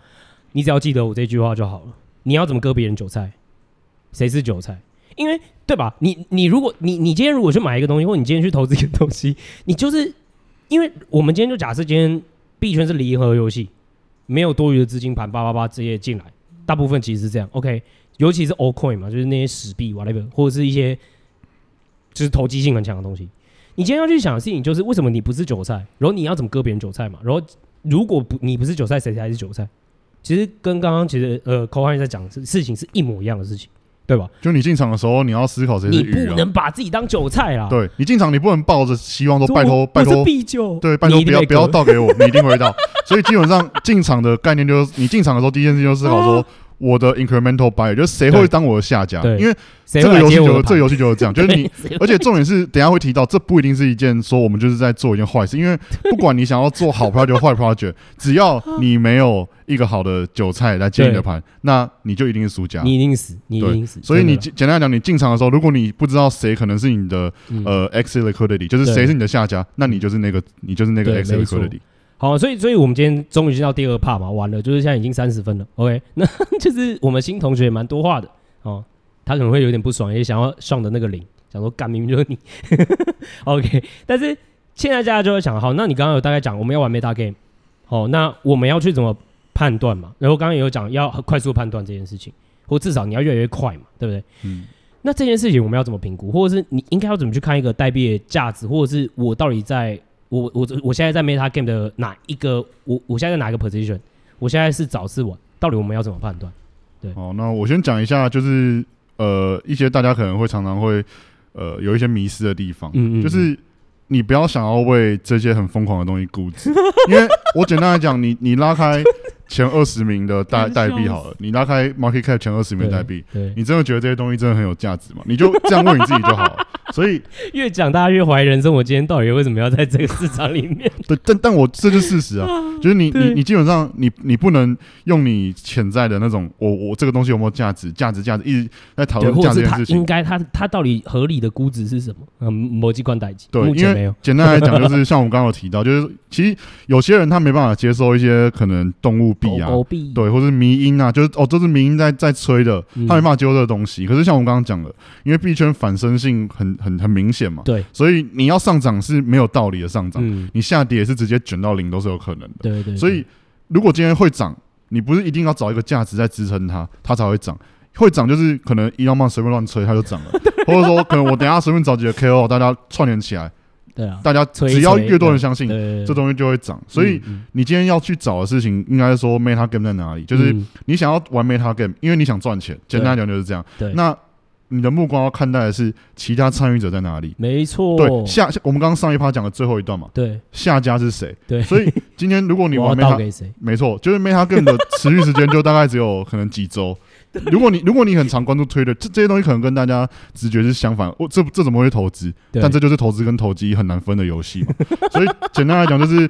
你只要记得我这句话就好了。你要怎么割别人韭菜？谁是韭菜？因为对吧？你你如果你你今天如果去买一个东西，或你今天去投资一个东西，你就是因为我们今天就假设今天币圈是离合游戏，没有多余的资金盘叭叭叭这些进来，大部分其实是这样。OK，尤其是 altcoin 嘛，就是那些死币 whatever，或者是一些就是投机性很强的东西。你今天要去想的事情就是为什么你不是韭菜，然后你要怎么割别人韭菜嘛？然后如果不你不是韭菜，谁才是韭菜？其实跟刚刚其实呃，寇汉在讲的事情是一模一样的事情，对吧？就你进场的时候，你要思考谁是鱼啊。你不能把自己当韭菜啦。对，你进场，你不能抱着希望说拜托拜托必救，对，拜托不要不要倒给我，你一定会倒。所以基本上进场的概念就是，你进场的时候第一件事情就思考说。啊我的 incremental buyer 就是谁会当我的下家？因为这个游戏就这个游戏就是这样，就是你，而且重点是等下会提到，这不一定是一件说我们就是在做一件坏事，因为 不管你想要做好 project 坏 project，只要你没有一个好的韭菜来接你的盘，那你就一定是输家，你一定死，你一定死。所以你简单来讲，你进场的时候，如果你不知道谁可能是你的呃 exit liquidity，就是谁是你的下家，那你就是那个你就是那个 exit liquidity。好，所以，所以我们今天终于进到第二 part 嘛，完了，就是现在已经三十分了，OK，那就是我们新同学蛮多话的哦，他可能会有点不爽，也想要上的那个零，想说干明明就是你，OK，但是现在大家就会想，好，那你刚刚有大概讲我们要玩 meta game，好，那我们要去怎么判断嘛？然后刚刚也有讲要快速判断这件事情，或至少你要越来越快嘛，对不对？嗯，那这件事情我们要怎么评估，或者是你应该要怎么去看一个代币的价值，或者是我到底在。我我我现在在 Meta Game 的哪一个？我我现在在哪一个 position？我现在是早是晚？到底我们要怎么判断？对，哦，那我先讲一下，就是呃一些大家可能会常常会呃有一些迷失的地方，嗯，嗯嗯，就是你不要想要为这些很疯狂的东西估值，因为我简单来讲，你你拉开前二十名的代 代币好了，你拉开 Market Cap 前二十名的代币，你真的觉得这些东西真的很有价值吗？你就这样问你自己就好了。所以 越讲大家越怀疑人生。我今天到底为什么要在这个市场里面？对，但但我这是事实啊，就是你你你基本上你你不能用你潜在的那种，我我这个东西有没有价值？价值价值一直在讨论价值这件事情。应该它它到底合理的估值是什么？嗯，某机关代机。对，因为简单来讲，就是像我们刚刚有提到，就是其实有些人他没办法接受一些可能动物币啊，对，或是迷因啊，就是哦，这是迷因在在吹的，他没办法接受这个东西。可是像我们刚刚讲的，因为币圈反身性很很很明显嘛，对，所以你要上涨是没有道理的上涨，你下跌是直接卷到零都是有可能的。对对。所以如果今天会涨，你不是一定要找一个价值在支撑它，它才会涨。会涨就是可能伊隆马随便乱吹它就涨了，或者说可能我等下随便找几个 KOL 大家串联起来。对啊，大家只要越多人相信这东西就会涨，所以你今天要去找的事情，应该说 Meta Game 在哪里？就是你想要玩 Meta Game，因为你想赚钱。简单来讲就是这样。对，那你的目光要看待的是其他参与者在哪里？没错。对，下我们刚刚上一趴讲的最后一段嘛。对，下家是谁？对，所以今天如果你玩 Meta，没错，就是 Meta Game 的持续时间就大概只有可能几周。如果你如果你很常关注 Twitter，这这些东西可能跟大家直觉是相反。我这这怎么会投资？但这就是投资跟投机很难分的游戏嘛。所以简单来讲，就是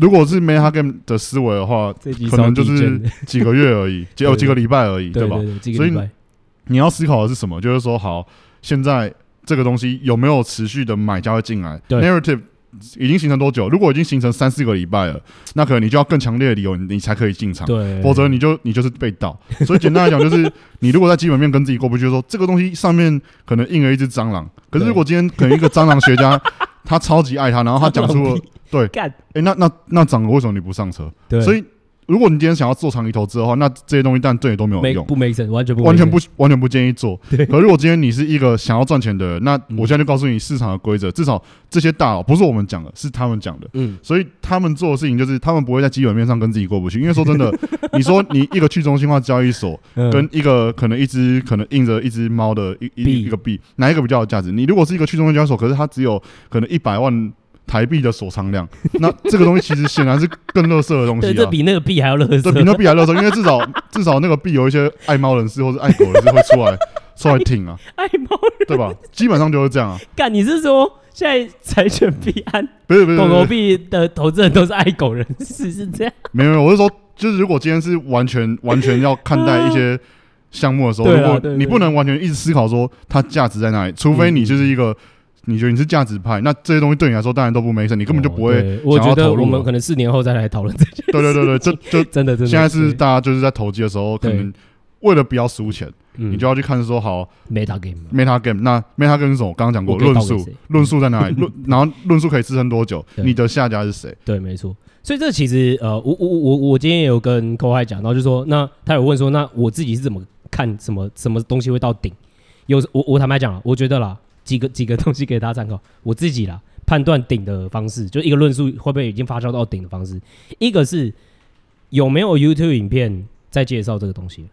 如果是 Meta Game 的思维的话，可能就是几个月而已，只有几个礼拜而已，对吧？所以你要思考的是什么？就是说，好，现在这个东西有没有持续的买家会进来？Narrative。已经形成多久？如果已经形成三四个礼拜了，那可能你就要更强烈的理由，你才可以进场。对，否则你就你就是被盗。所以简单来讲，就是你如果在基本面跟自己过不去，说这个东西上面可能印了一只蟑螂，可是如果今天可能一个蟑螂学家他超级爱他，然后他讲出了 对，哎、欸，那那那涨了，为什么你不上车？对，所以。如果你今天想要做长期投资的话，那这些东西当然对你都没有用，不没完全不完全不完全不建议做。对。可如果今天你是一个想要赚钱的人，那我现在就告诉你市场的规则，至少这些大佬不是我们讲的，是他们讲的。嗯。所以他们做的事情就是，他们不会在基本面上跟自己过不去。因为说真的，你说你一个去中心化交易所跟一个可能一只可能印着一只猫的一一一个币，哪一个比较有价值？你如果是一个去中心交易所，可是它只有可能一百万。台币的锁仓量，那这个东西其实显然是更垃圾的东西啊！对，这比那个币还要垃圾，对，比那个币还垃圾，因为至少 至少那个币有一些爱猫人士或者爱狗人士会出来 出来挺啊，爱猫人对吧？基本上就是这样啊。干，你是说现在柴犬币安不是不是狗狗币的投资人都是爱狗人士是这样？没有没有，我是说，就是如果今天是完全完全要看待一些项目的时候，如果你不能完全一直思考说它价值在哪里，除非你就是一个。你觉得你是价值派，那这些东西对你来说当然都不 make sense，你根本就不会。我觉得我们可能四年后再来讨论这些。对对对对，这就真的 真的。现在是大家就是在投机的时候，可能为了不要输钱，你就要去看说好 meta game meta game。那 meta game 是什么？我刚刚讲过论述，论述在哪里？论然后论述可以支撑多久？你的下家是谁？对，没错。所以这其实呃，我我我我今天也有跟 Kohai 讲，然后就说，那他有问说，那我自己是怎么看什么什么东西会到顶？有我我坦白讲，我觉得啦。几个几个东西给大家参考，我自己啦判断顶的方式，就一个论述会不会已经发酵到顶的方式。一个是有没有 YouTube 影片在介绍这个东西，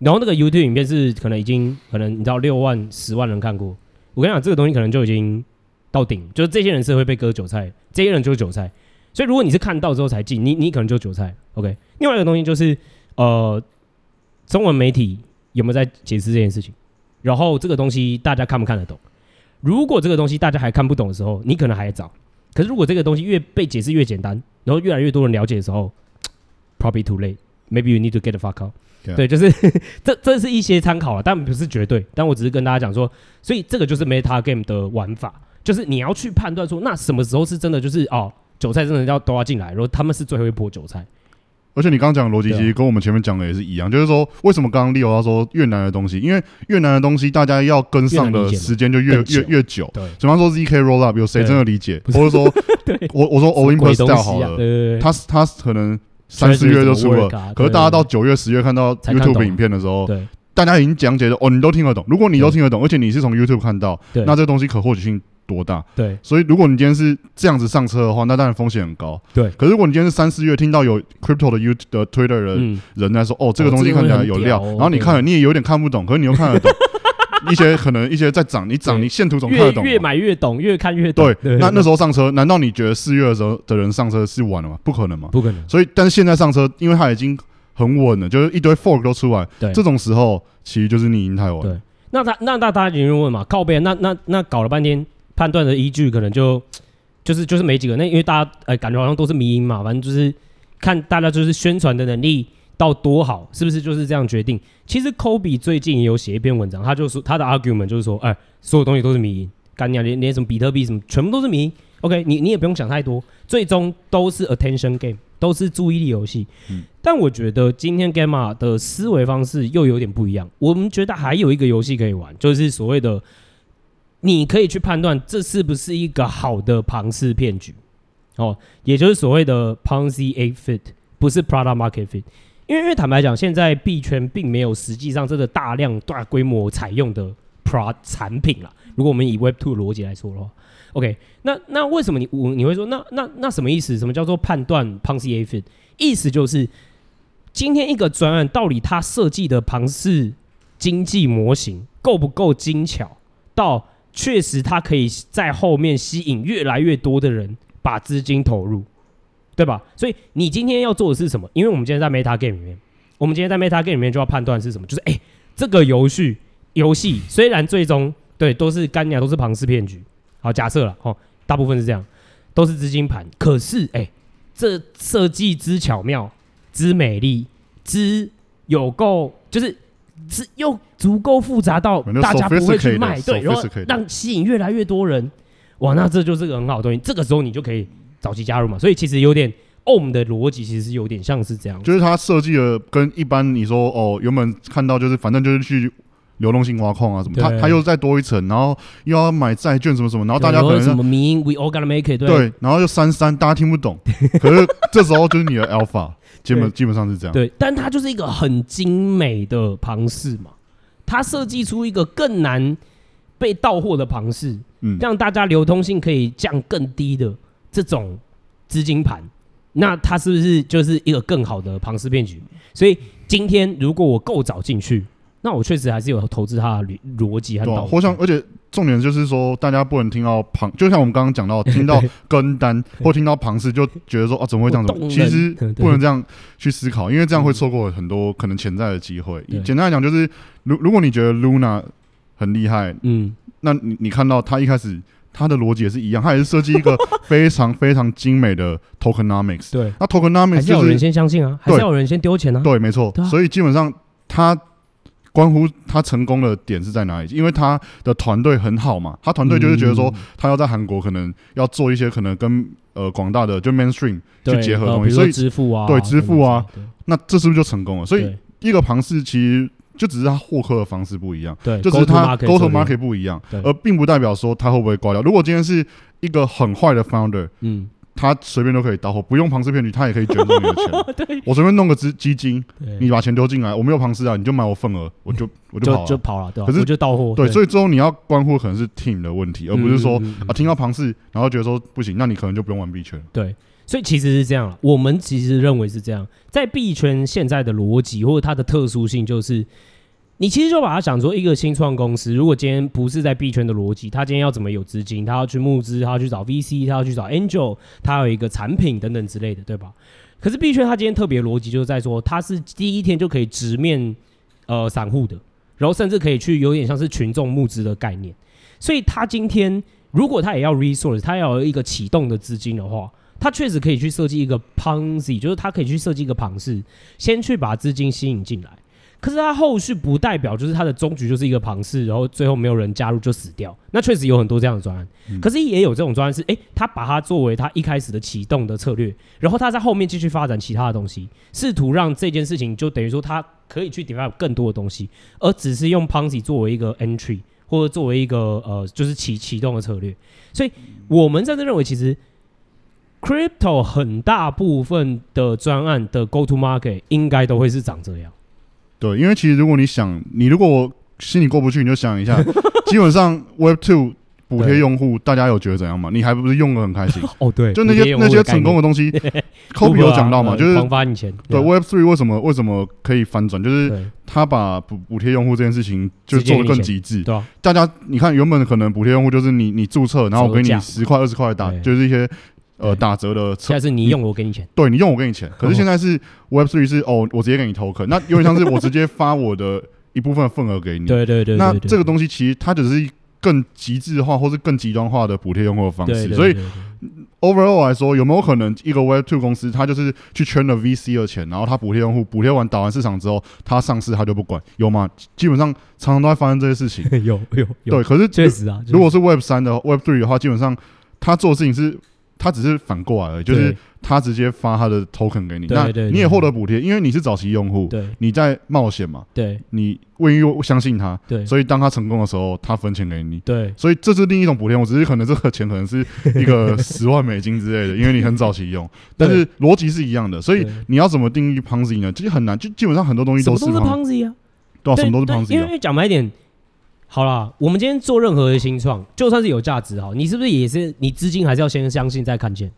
然后那个 YouTube 影片是可能已经可能你知道六万十万人看过，我跟你讲这个东西可能就已经到顶，就是这些人是会被割韭菜，这些人就是韭菜。所以如果你是看到之后才进，你你可能就韭菜。OK，另外一个东西就是呃中文媒体有没有在解释这件事情，然后这个东西大家看不看得懂？如果这个东西大家还看不懂的时候，你可能还早。可是如果这个东西越被解释越简单，然后越来越多人了解的时候，probably too late. Maybe you need to get the fuck out. 对，就是这这是一些参考了，但不是绝对。但我只是跟大家讲说，所以这个就是 meta game 的玩法，就是你要去判断说，那什么时候是真的就是哦，韭菜真的要都要进来，然后他们是最后一波韭菜。而且你刚刚讲的逻辑其实跟我们前面讲的也是一样，就是说为什么刚刚 Leo 他说越南的东西，因为越南的东西大家要跟上的时间就越越越久。对，比方说 ZK Rollup 有谁真的理解？或者说，我我说 Olympus Style 好了，他他可能三四月就出了，可是大家到九月十月看到 YouTube 影片的时候，大家已经讲解了哦，你都听得懂。如果你都听得懂，而且你是从 YouTube 看到，那这个东西可获取性。多大？对，所以如果你今天是这样子上车的话，那当然风险很高。对，可是如果你今天是三四月听到有 crypto 的 YouTube 的 Twitter 的人在说，哦，这个东西看起来有料，然后你看了你也有点看不懂，可是你又看得懂 一些可能一些在涨，你涨你线图总看得懂，越买越懂，越看越懂。对，那那时候上车，难道你觉得四月的时候的人上车是晚了吗？不可能嘛，不可能。所以，但是现在上车，因为它已经很稳了，就是一堆 fork 都出来，这种时候其实就是你赢太晚。那他那那大家有人问嘛？靠背，那那那搞了半天判断的依据，可能就就是就是没几个。那因为大家哎、欸，感觉好像都是迷因嘛，反正就是看大家就是宣传的能力到多好，是不是就是这样决定？其实科比最近也有写一篇文章，他就说他的 argument 就是说，哎、欸，所有东西都是迷因，干你连连什么比特币什么，全部都是迷因。OK，你你也不用想太多，最终都是 attention game，都是注意力游戏。嗯，但我觉得今天 Gamma 的思维方式又有点不一样。我们觉得还有一个游戏可以玩，就是所谓的，你可以去判断这是不是一个好的庞氏骗局，哦，也就是所谓的 Ponzi A Fit，不是 Prada Market Fit。因为因为坦白讲，现在币圈并没有实际上这个大量大规模采用的 Pro 产品了。如果我们以 Web Two 逻辑来说的话。OK，那那为什么你我你会说那那那什么意思？什么叫做判断 Ponzi A Fit？意思就是今天一个专案到底它设计的庞氏经济模型够不够精巧，到确实它可以在后面吸引越来越多的人把资金投入，对吧？所以你今天要做的是什么？因为我们今天在 Meta Game 里面，我们今天在 Meta Game 里面就要判断是什么？就是哎、欸，这个游戏游戏虽然最终对都是干鸟，都是庞氏骗局。好，假设了哦，大部分是这样，都是资金盘。可是，哎、欸，这设计之巧妙、之美丽、之有够，就是是又足够复杂到大家不会去卖，对，然后让吸引越来越多人。哇，那这就是个很好的东西。这个时候你就可以早期加入嘛。所以其实有点 OM 的逻辑，其实是有点像是这样，就是它设计的跟一般你说哦，原本看到就是反正就是去。流动性挖矿啊什么，他他又再多一层，然后又要买债券什么什么，然后大家可能什么名，We all gotta make it，对，对，然后又三三，大家听不懂，可是这时候就是你的 alpha，基本基本上是这样，对，但它就是一个很精美的庞氏嘛，它设计出一个更难被到货的庞氏，嗯，让大家流通性可以降更低的这种资金盘，那它是不是就是一个更好的庞氏骗局？所以今天如果我够早进去。那我确实还是有投资它的逻辑和导。或像，而且重点就是说，大家不能听到庞，就像我们刚刚讲到，听到 跟单或听到庞氏，就觉得说啊，怎么会这样子？其实不能这样去思考，因为这样会错过很多可能潜在的机会。简单来讲，就是如如果你觉得 Luna 很厉害，嗯，那你你看到他一开始他的逻辑也是一样，他也是设计一个 非常非常精美的 Tokenomics。对，那 Tokenomics 就是要有人先相信啊，还是要有人先丢钱啊？对，没错。所以基本上他。关乎他成功的点是在哪里？因为他的团队很好嘛，他团队就是觉得说，他要在韩国可能要做一些可能跟呃广大的就 mainstream 去结合的东西，所以支付啊，对支付啊，那这是不是就成功了？所以一个庞氏其实就只是他获客的方式不一样，对，就只是他 go to market 不一样，而并不代表说他会不会挂掉。如果今天是一个很坏的 founder，嗯。他随便都可以到货，不用庞氏骗局，他也可以卷走你的钱。对我随便弄个资基金，你把钱丢进来，我没有庞氏啊，你就买我份额，我就 我就跑了，就跑了。对，可是就到货。对，所以最后你要关乎可能是 team 的问题，而不是说啊听到庞氏，然后觉得说不行，那你可能就不用玩币圈。对，所以其实是这样，我们其实认为是这样，在币圈现在的逻辑或者它的特殊性就是。你其实就把它想说，一个新创公司，如果今天不是在币圈的逻辑，他今天要怎么有资金？他要去募资，他要去找 VC，他要去找 Angel，他有一个产品等等之类的，对吧？可是币圈它今天特别逻辑就是在说，它是第一天就可以直面呃散户的，然后甚至可以去有点像是群众募资的概念。所以他今天如果他也要 resource，他要有一个启动的资金的话，他确实可以去设计一个 Ponzi，就是他可以去设计一个庞氏，先去把资金吸引进来。可是他后续不代表就是他的终局就是一个庞氏，然后最后没有人加入就死掉。那确实有很多这样的专案，嗯、可是也有这种专案是，哎、欸，他把它作为他一开始的启动的策略，然后他在后面继续发展其他的东西，试图让这件事情就等于说他可以去 develop 更多的东西，而只是用 Ponzi 作为一个 entry 或者作为一个呃就是启启动的策略。所以我们在这认为，其实 crypto 很大部分的专案的 go to market 应该都会是长这样。对，因为其实如果你想，你如果我心里过不去，你就想一下，基本上 Web Two 补贴用户，大家有觉得怎样吗？你还不是用的很开心？哦，对，就那些那些成功的东西，Kobe 有讲到嘛，就是狂发你钱。对，Web Three 为什么为什么可以翻转？就是他把补补贴用户这件事情就做的更极致。对，大家你看，原本可能补贴用户就是你你注册，然后我给你十块二十块打，就是一些。呃，打折的，现在是你用我给你钱，对，你用我给你钱。可是现在是 Web Three 是哦，我直接给你 token，那有点像是我直接发我的一部分份额给你。对对对，那这个东西其实它只是更极致化或是更极端化的补贴用户的方式。所以 overall 来说，有没有可能一个 Web Two 公司，它就是去圈了 VC 的钱，然后它补贴用户，补贴完打完市场之后，它上市它就不管，有吗？基本上常常都在发生这些事情。有有有。对，可是确实啊，如果是 Web 三的 Web Three 的话，基本上他做的事情是。他只是反过来了，就是他直接发他的 token 给你，那你也获得补贴，因为你是早期用户，你在冒险嘛，对，你愿意相信他，对，所以当他成功的时候，他分钱给你，对，所以这是另一种补贴。我只是可能这个钱可能是 一个十万美金之类的，因为你很早期用，但是逻辑是一样的。所以你要怎么定义 Ponzi 呢？其实很难，就基本上很多东西都是 Ponzi 啊，对啊，什么都是 Ponzi 啊。因为讲白一点。好啦，我们今天做任何的新创，就算是有价值哈，你是不是也是你资金还是要先相信再看见？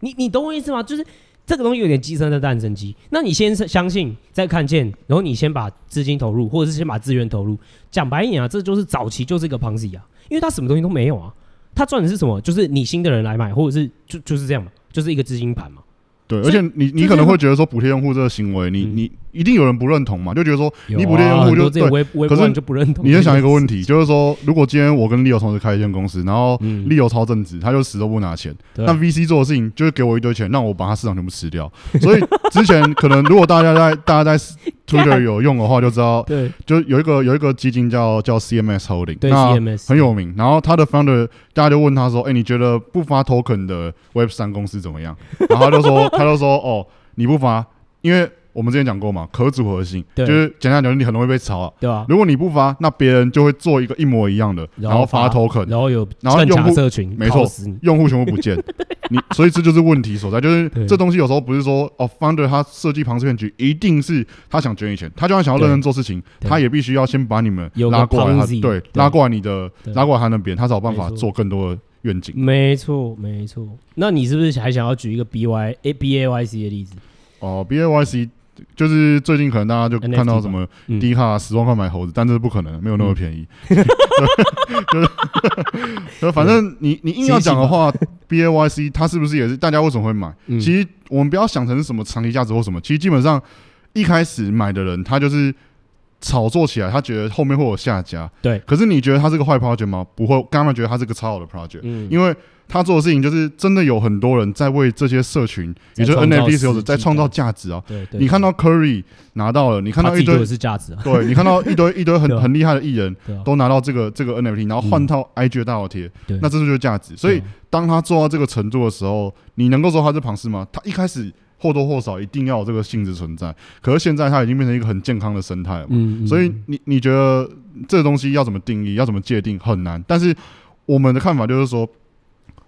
你你懂我意思吗？就是这个东西有点鸡生的蛋生鸡，那你先相信再看见，然后你先把资金投入，或者是先把资源投入。讲白一点啊，这就是早期就是一个 Ponzi 啊，因为他什么东西都没有啊，他赚的是什么？就是你新的人来买，或者是就就是这样嘛，就是一个资金盘嘛。对，而且你你可能会觉得说补贴用户这个行为，你你一定有人不认同嘛？就觉得说你补贴用户就对，可是就不认同。你就想一个问题，就是说如果今天我跟 Leo 同时开一间公司，然后 Leo 超正直，他就死都不拿钱，那 VC 做的事情就是给我一堆钱，让我把他市场全部吃掉。所以之前可能如果大家在大家在 Twitter 有用的话，就知道，对，就有一个有一个基金叫叫 CMS Holding，对，CMS 很有名。然后他的 founder 大家就问他说：“哎，你觉得不发 token 的 Web 三公司怎么样？”然后他就说：“ 他就说哦。”你不发，因为我们之前讲过嘛，可组合性，就是简单讲，你很容易被炒啊，对吧？如果你不发，那别人就会做一个一模一样的，然后发 token，然后有，然后用户社群，没错，用户全部不见，你，所以这就是问题所在，就是这东西有时候不是说哦，founder 他设计庞氏骗局，一定是他想卷你钱，他就算想要认真做事情，他也必须要先把你们拉过来，对，拉过来你的，拉过来他那边，他才有办法做更多的愿景。没错，没错。那你是不是还想要举一个 B Y A B A Y C 的例子？哦，B A Y C 就是最近可能大家就看到什么低卡十万块买猴子，但这是不可能，没有那么便宜。就是，反正你你硬要讲的话，B A Y C 它是不是也是大家为什么会买？其实我们不要想成是什么长期价值或什么，其实基本上一开始买的人他就是炒作起来，他觉得后面会有下家。对，可是你觉得他是个坏 project 吗？不会，刚刚觉得他是个超好的 project，嗯因为。他做的事情就是真的有很多人在为这些社群，也就是 NFT 使用者在创造价值啊。对，你看到 Curry 拿到了，你看到一堆是价值，对，你看到一堆一堆很 很厉害的艺人，都拿到这个这个 NFT，然后换套 IG 的大头贴，那这就是价值。所以当他做到这个程度的时候，你能够说他是庞氏吗？他一开始或多或少一定要有这个性质存在，可是现在它已经变成一个很健康的生态了嘛。所以你你觉得这个东西要怎么定义，要怎么界定很难。但是我们的看法就是说。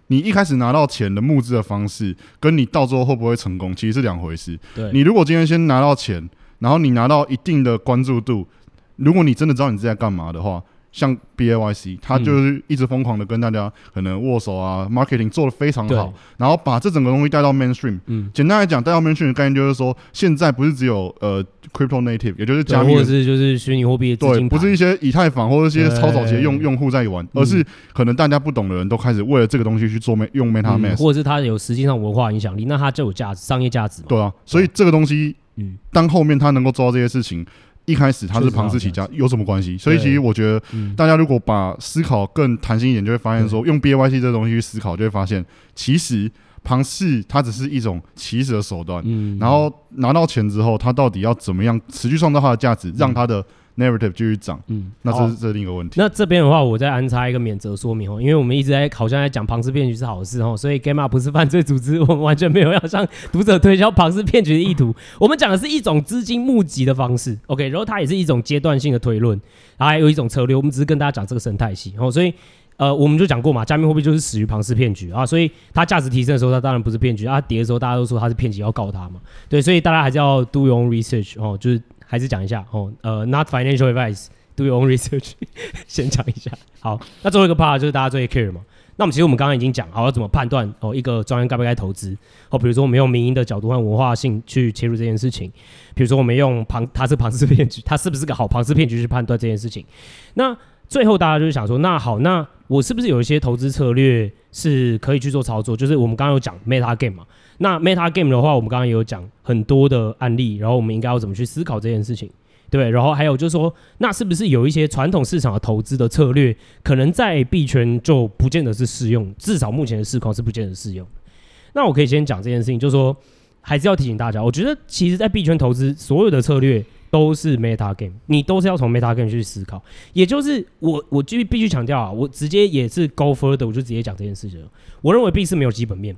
你一开始拿到钱的募资的方式，跟你到最后会不会成功，其实是两回事。对，你如果今天先拿到钱，然后你拿到一定的关注度，如果你真的知道你自己在干嘛的话。像 B A Y C，他就是一直疯狂的跟大家可能握手啊，marketing 做的非常好，然后把这整个东西带到 mainstream。嗯，简单来讲，带到 mainstream 的概念就是说，现在不是只有呃 crypto native，也就是加密，或者是就是虚拟货币，对，不是一些以太坊或者一些超早期的用用户在玩，而是可能大家不懂的人都开始为了这个东西去做用 MetaMask，或者是它有实际上文化影响力，那它就有价值，商业价值嘛。对啊，所以这个东西，嗯，当后面它能够做到这些事情。一开始他是庞氏起家，有什么关系？所以其实我觉得，大家如果把思考更弹性一点，就会发现说，用 B A Y C 这个东西去思考，就会发现，其实庞氏它只是一种起始的手段。嗯，然后拿到钱之后，他到底要怎么样持续创造它的价值，让它的 narrative 继续涨，嗯，那这是这是另一个问题。那这边的话，我再安插一个免责说明哦，因为我们一直在好像在讲庞氏骗局是好事哦，所以 Gamma 不是犯罪组织，我们完全没有要向读者推销庞氏骗局的意图。我们讲的是一种资金募集的方式，OK，然后它也是一种阶段性的推论，然后还有一种策略。我们只是跟大家讲这个生态系哦，所以呃，我们就讲过嘛，加密货币就是死于庞氏骗局啊，所以它价值提升的时候，它当然不是骗局；它跌的时候，大家都说它是骗局，要告它嘛。对，所以大家还是要 do your own research 哦，就是还是讲一下哦，呃，not financial advice。Do your own research，先讲一下。好，那最后一个 part 就是大家最 care 嘛。那么其实我们刚刚已经讲好要怎么判断哦，一个专业该不该投资哦。比如说我们用民营的角度和文化性去切入这件事情。比如说我们用庞，它是庞氏骗局，它是不是个好庞氏骗局去判断这件事情。那最后大家就是想说，那好，那我是不是有一些投资策略是可以去做操作？就是我们刚刚有讲 meta game 嘛。那 meta game 的话，我们刚刚也有讲很多的案例，然后我们应该要怎么去思考这件事情。对，然后还有就是说，那是不是有一些传统市场的投资的策略，可能在币圈就不见得是适用，至少目前的市况是不见得适用。那我可以先讲这件事情，就是说，还是要提醒大家，我觉得其实，在币圈投资，所有的策略都是 meta game，你都是要从 meta game 去思考。也就是我，我就必须强调啊，我直接也是 go further，我就直接讲这件事情。我认为币是没有基本面。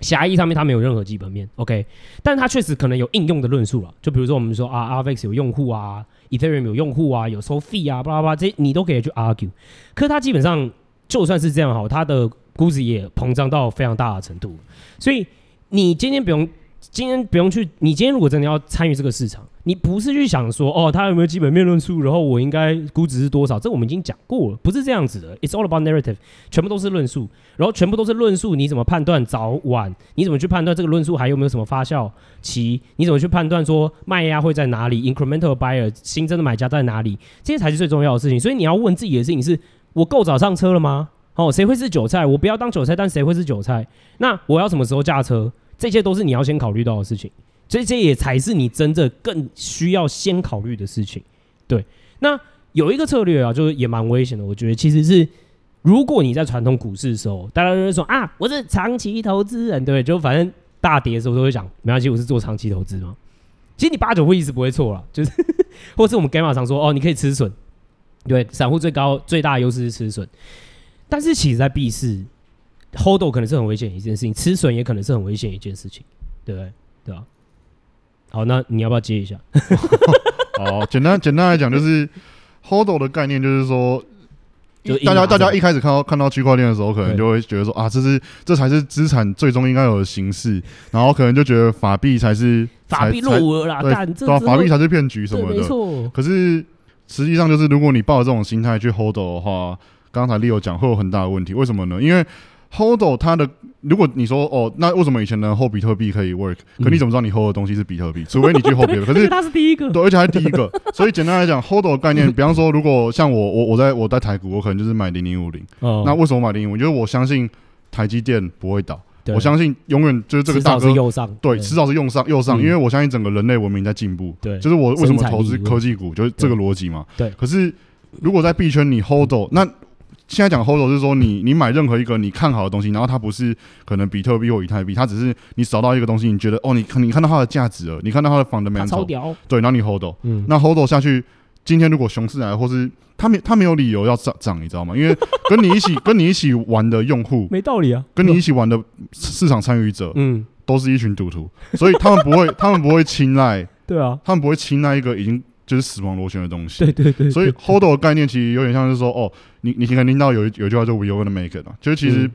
狭义上面它没有任何基本面，OK，但它确实可能有应用的论述了。就比如说我们说啊，Arvex 有用户啊，Ethereum 有用户啊，有收费啊，巴拉巴拉，这些你都可以去 argue。可它基本上就算是这样好，它的估值也膨胀到非常大的程度。所以你今天不用，今天不用去，你今天如果真的要参与这个市场。你不是去想说哦，它有没有基本面论述，然后我应该估值是多少？这我们已经讲过了，不是这样子的。It's all about narrative，全部都是论述，然后全部都是论述。你怎么判断早晚？你怎么去判断这个论述还有没有什么发酵期？你怎么去判断说卖压会在哪里？Incremental buyer 新增的买家在哪里？这些才是最重要的事情。所以你要问自己的事情是：我够早上车了吗？哦，谁会是韭菜？我不要当韭菜，但谁会是韭菜？那我要什么时候驾车？这些都是你要先考虑到的事情。这些也才是你真正更需要先考虑的事情，对。那有一个策略啊，就是也蛮危险的。我觉得其实是，如果你在传统股市的时候，大家都会说啊，我是长期投资人，对，就反正大跌的时候都会讲，没关系，我是做长期投资嘛。其实你八九不离十不会错了，就是，或是我们 Gamma 常说，哦，你可以吃损，对，散户最高最大的优势是吃损，但是其实在币市 hold 可能是很危险一件事情，吃损也可能是很危险一件事情，对不对？对吧？好，那你要不要接一下？好，简单简单来讲，就是 HODL 的概念，就是说，就大家大家一开始看到看到区块链的时候，可能就会觉得说啊，这是这才是资产最终应该有的形式，然后可能就觉得法币才是法币落伍啦，对，法币才是骗局什么的。没错。可是实际上，就是如果你抱着这种心态去 HODL 的话，刚才 Leo 讲会有很大的问题。为什么呢？因为 HODL 它的，如果你说哦，那为什么以前能 hold 比特币可以 work？可你怎么知道你 hold 的东西是比特币？除非你去 hold 别的。可是它是第一个，对，而且还是第一个。所以简单来讲，HODL 的概念，比方说，如果像我，我我在我在台股，我可能就是买零零五零。那为什么买零零五零？因为我相信台积电不会倒，我相信永远就是这个大哥。右上，对，迟早是用上右上，因为我相信整个人类文明在进步。对，就是我为什么投资科技股，就是这个逻辑嘛。对。可是如果在币圈你 HODL，那现在讲 HODL 是说你你买任何一个你看好的东西，然后它不是可能比特币或以太币，它只是你找到一个东西，你觉得哦，你你看到它的价值了，你看到它的 fundamental，超屌，对，然后你 HODL，嗯，那 HODL 下去，今天如果熊市来，或是它没它没有理由要涨涨，你知道吗？因为跟你一起 跟你一起玩的用户没道理啊，跟你一起玩的市场参与者，嗯，都是一群赌徒，所以他们不会 他们不会青睐，对啊，他们不会青睐一个已经。就是死亡螺旋的东西，对对对，对，所以 HODL 的概念其实有点像是说，哦，你你可能听到有有句话叫 We are gonna make it 嘛，就是其实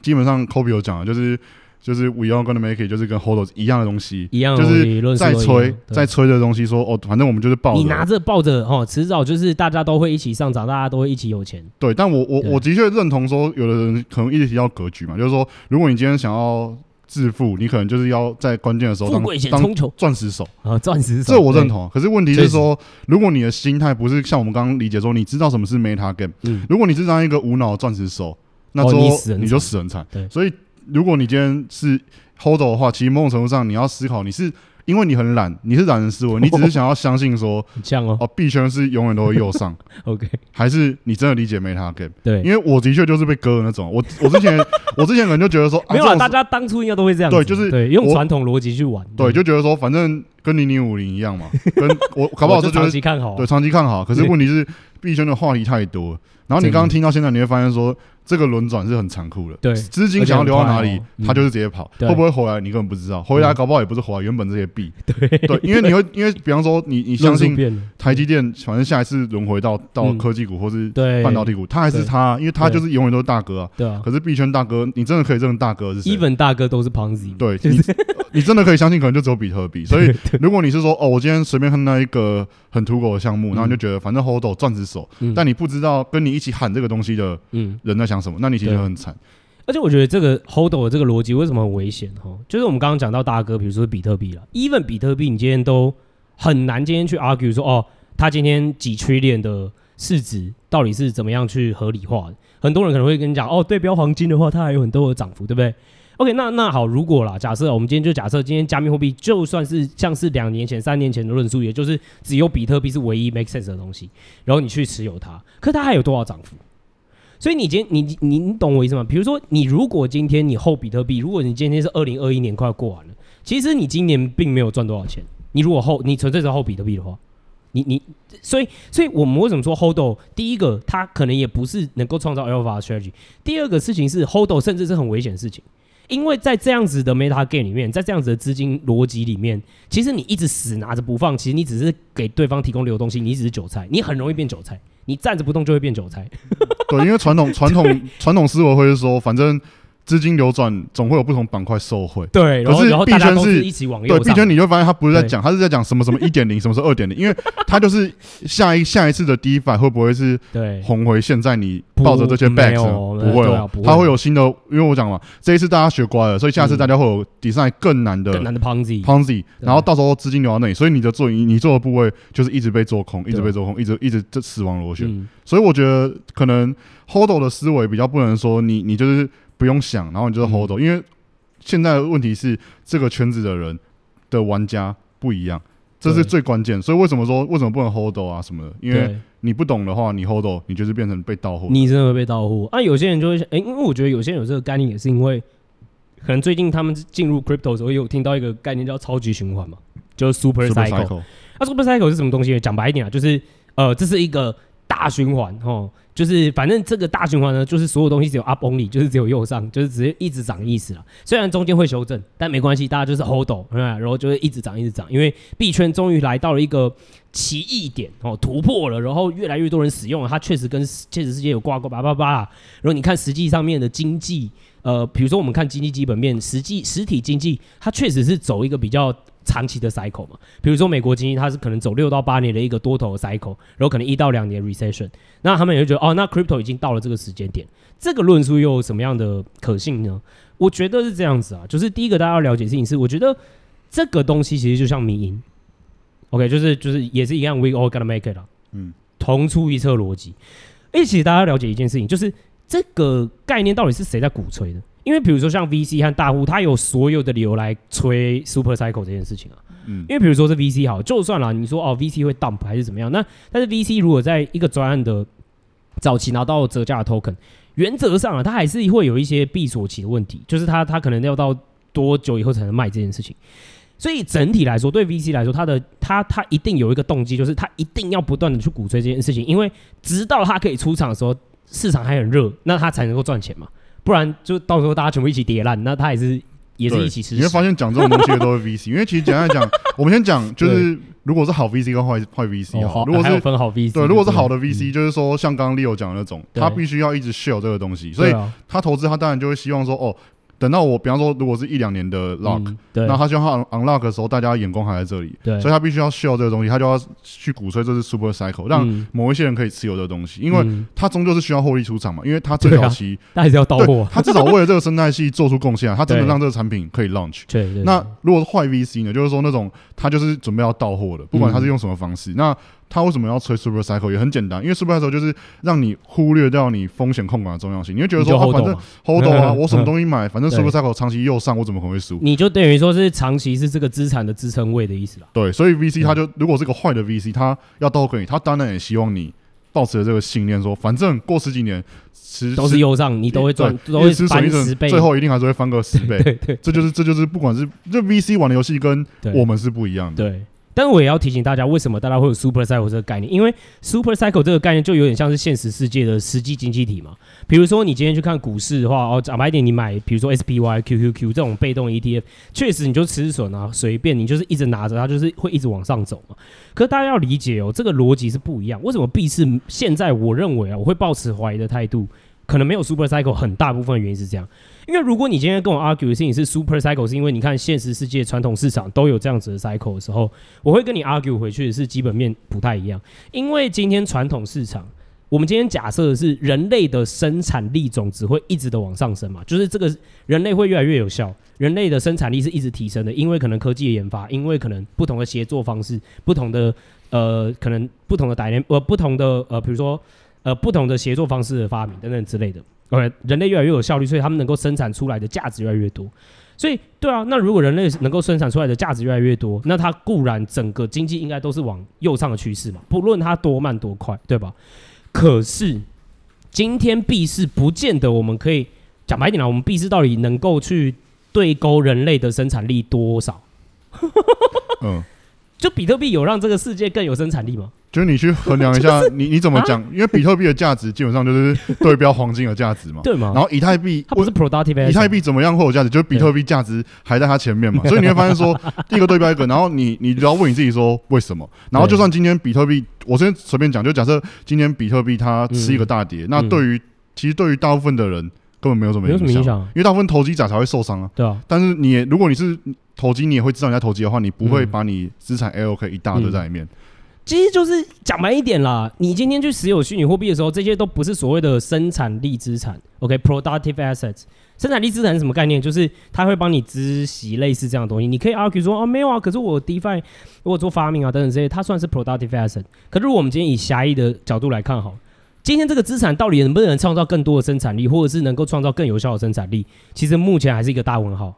基本上 Kobe 有讲的，就是就是 We are gonna make it，就是跟 HODL 一样的东西，一样，就是在吹在吹的东西，说哦，反正我们就是抱着，你拿着抱着哦，迟早就是大家都会一起上涨，大家都会一起有钱。对，但我我我的确认同说，有的人可能一直提到格局嘛，就是说，如果你今天想要。致富，你可能就是要在关键的时候当当钻石手啊，钻石手，这我认同。可是问题是说，如果你的心态不是像我们刚刚理解说，你知道什么是 meta game，嗯，如果你是当一个无脑钻石手，那之后你就死很惨。对，所以如果你今天是 hold 的话，其实某种程度上你要思考，你是。因为你很懒，你是懒人思维，你只是想要相信说，像哦，哦，币圈是永远都会右上，OK，还是你真的理解 meta game？对，因为我的确就是被割的那种，我我之前 我之前可能就觉得说，没有啊，大家当初应该都会这样，对，就是对，用传统逻辑去玩，对，就觉得说反正跟零零五零一样嘛，跟我搞不好是长期看好，对，长期看好，可是问题是币圈的话题太多，然后你刚刚听到现在，你会发现说。这个轮转是很残酷的，对，资金想要流到哪里，它就是直接跑，会不会回来你根本不知道，回来搞不好也不是回来原本这些币，对。对，因为你会因为比方说你你相信台积电，反正下一次轮回到到科技股或是半导体股，它还是它，因为它就是永远都是大哥啊，对啊，可是币圈大哥，你真的可以认大哥是谁？Even 大哥都是 Ponzi，对，你你真的可以相信，可能就只有比特币，所以 如果你是说哦，我今天随便看到一个很土狗的项目，然后你就觉得反正 HODL 钻石手，但你不知道跟你一起喊这个东西的人在想什么，那你其实很。惨，而且我觉得这个 HODL 的这个逻辑为什么很危险哈？就是我们刚刚讲到大哥，比如说比特币了，even 比特币，你今天都很难今天去 argue 说哦，他今天几 trillion 的市值到底是怎么样去合理化的？很多人可能会跟你讲哦，对标黄金的话，它还有很多的涨幅，对不对 OK，那那好，如果啦，假设我们今天就假设今天加密货币就算是像是两年前、三年前的论述，也就是只有比特币是唯一 make sense 的东西，然后你去持有它，可它还有多少涨幅？所以你今天你你你懂我意思吗？比如说你如果今天你 hold 比特币，如果你今天是二零二一年快要过完了，其实你今年并没有赚多少钱。你如果 hold 你纯粹是 hold 比特币的话，你你所以所以我们为什么说 hold？第一个，它可能也不是能够创造 alpha strategy。第二个事情是 hold，甚至是很危险的事情，因为在这样子的 meta game 里面，在这样子的资金逻辑里面，其实你一直死拿着不放，其实你只是给对方提供流动性，你只是韭菜，你很容易变韭菜。你站着不动就会变韭菜。对，因为传统传统传统思维会说，反正。资金流转总会有不同板块受惠，对。可是币圈是一起往右，对币圈你就发现他不是在讲，他是在讲什么什么一点零，什么是二点零，因为他就是下一下一次的 DeFi 会不会是红回现在你抱着这些 bags 不会哦，他会。有新的，因为我讲嘛这一次大家学乖了，所以下次大家会有 design 更难的更难的 Ponzi Ponzi，然后到时候资金流到那里，所以你的做你做的部位就是一直被做空，一直被做空，一直一直这死亡螺旋，所以我觉得可能 HODL 的思维比较不能说你你就是。不用想，然后你就是 hold，、嗯、因为现在的问题是这个圈子的人的玩家不一样，这是最关键。所以为什么说为什么不能 hold 啊什么的？因为你不懂的话，你 hold，你就是变成被盗货。你真的会被盗货啊！有些人就会想，哎、欸，因为我觉得有些人有这个概念，也是因为可能最近他们进入 crypto 的时候，有听到一个概念叫超级循环嘛，就是 super cycle。那 super cycle 是什么东西？讲白一点啊，就是呃，这是一个大循环哦。就是反正这个大循环呢，就是所有东西只有 up only，就是只有右上，就是直接一直涨的意思了。虽然中间会修正，但没关系，大家就是 hold，然后就会一直涨，一直涨。因为币圈终于来到了一个奇异点哦，突破了，然后越来越多人使用了，它确实跟现实世界有挂钩，叭叭叭。然后你看实际上面的经济，呃，比如说我们看经济基本面，实际实体经济它确实是走一个比较。长期的 cycle 嘛，比如说美国经济它是可能走六到八年的一个多头的 cycle，然后可能一到两年 recession，那他们也会觉得哦，那 crypto 已经到了这个时间点，这个论述又有什么样的可信呢？我觉得是这样子啊，就是第一个大家要了解的事情是，我觉得这个东西其实就像迷因，OK，就是就是也是一样，we all gonna make it 啦，嗯，同出一辙逻辑。而且其实大家要了解一件事情，就是这个概念到底是谁在鼓吹的？因为比如说像 VC 和大户，他有所有的理由来吹 Super Cycle 这件事情啊。嗯。因为比如说是 VC 好，就算了，你说哦 VC 会 dump 还是怎么样？那但是 VC 如果在一个专案的早期拿到折价的 token，原则上啊，它还是会有一些闭锁期的问题，就是它它可能要到多久以后才能卖这件事情。所以整体来说，对 VC 来说，它的它它一定有一个动机，就是它一定要不断的去鼓吹这件事情，因为直到它可以出场的时候，市场还很热，那它才能够赚钱嘛。不然就到时候大家全部一起跌烂，那他也是也是一起吃。你会发现讲这种东西的都是 VC，因为其实简单来讲，我们先讲就是如果是好 VC 跟坏坏 VC 好，如果是分好 VC，对，如果是好的 VC，就是说像刚刚 Leo 讲的那种，他必须要一直 show 这个东西，所以他投资他当然就会希望说哦。等到我，比方说，如果是一两年的 lock，、嗯、那他希望他 unlock 的时候，大家眼光还在这里，对，所以他必须要 show 这个东西，他就要去鼓吹这是 super cycle，让某一些人可以持有这个东西，因为他终究是需要获利出场嘛，因为他最早期，他还是要到货，他至少为了这个生态系做出贡献，他真的让这个产品可以 launch。对，对，对，那如果是坏 VC 呢，就是说那种他就是准备要到货的，不管他是用什么方式，嗯、那。他为什么要吹 Super Cycle？也很简单，因为 Super Cycle 就是让你忽略掉你风险控管的重要性。你会觉得说，啊、反正 Hold 啊，我什么东西买，反正 Super Cycle 长期右上，我怎么可能会输？你就等于说是长期是这个资产的支撑位的意思啦。对，所以 VC 他就如果是个坏的 VC，他要倒给你，他当然也希望你保持这个信念，说反正过十几年，十都是右上，你都会赚，都会翻十倍，最后一定还是会翻个十倍。对，对，对，这就是这就是不管是这 VC 玩的游戏跟我们是不一样的。对。但我也要提醒大家，为什么大家会有 Super Cycle 这个概念？因为 Super Cycle 这个概念就有点像是现实世界的实际经济体嘛。比如说，你今天去看股市的话，哦，讲白一点，你买比如说 SPY、QQQ 这种被动 ETF，确实你就吃损啊，随便你就是一直拿着它，就是会一直往上走嘛。可是大家要理解哦，这个逻辑是不一样。为什么币市现在我认为啊，我会抱持怀疑的态度，可能没有 Super Cycle 很大部分的原因是这样。因为如果你今天跟我 argue 的事情是 super cycle，是因为你看现实世界传统市场都有这样子的 cycle 的时候，我会跟你 argue 回去是基本面不太一样。因为今天传统市场，我们今天假设的是人类的生产力总值会一直的往上升嘛，就是这个人类会越来越有效，人类的生产力是一直提升的，因为可能科技的研发，因为可能不同的协作方式，不同的呃可能不同的代联呃不同的呃比如说呃不同的协作方式的发明等等之类的。，OK，人类越来越有效率，所以他们能够生产出来的价值越来越多。所以，对啊，那如果人类能够生产出来的价值越来越多，那它固然整个经济应该都是往右上的趋势嘛，不论它多慢多快，对吧？可是今天币市不见得我们可以讲白一点啦，我们币市到底能够去对勾人类的生产力多少？嗯，就比特币有让这个世界更有生产力吗？就是你去衡量一下，你你怎么讲？因为比特币的价值基本上就是对标黄金的价值嘛，对吗？然后以太币它不是 productive，以太币怎么样会有价值？就是比特币价值还在它前面嘛，所以你会发现说，第一个对标一个，然后你你只要问你自己说为什么？然后就算今天比特币，我先随便讲，就假设今天比特币它吃一个大跌，那对于其实对于大部分的人根本没有什么影响，因为大部分投机者才会受伤啊。对啊，但是你如果你是投机，你也会知道人家投机的话，你不会把你资产 ALK 一大堆在里面。其实就是讲白一点啦，你今天去持有虚拟货币的时候，这些都不是所谓的生产力资产，OK，productive assets。生产力资产是什么概念？就是它会帮你孳息，类似这样的东西。你可以 argue 说，哦，没有啊，可是我 DeFi，如果做发明啊等等这些，它算是 productive asset。可是如果我们今天以狭义的角度来看，好，今天这个资产到底能不能创造更多的生产力，或者是能够创造更有效的生产力？其实目前还是一个大问号。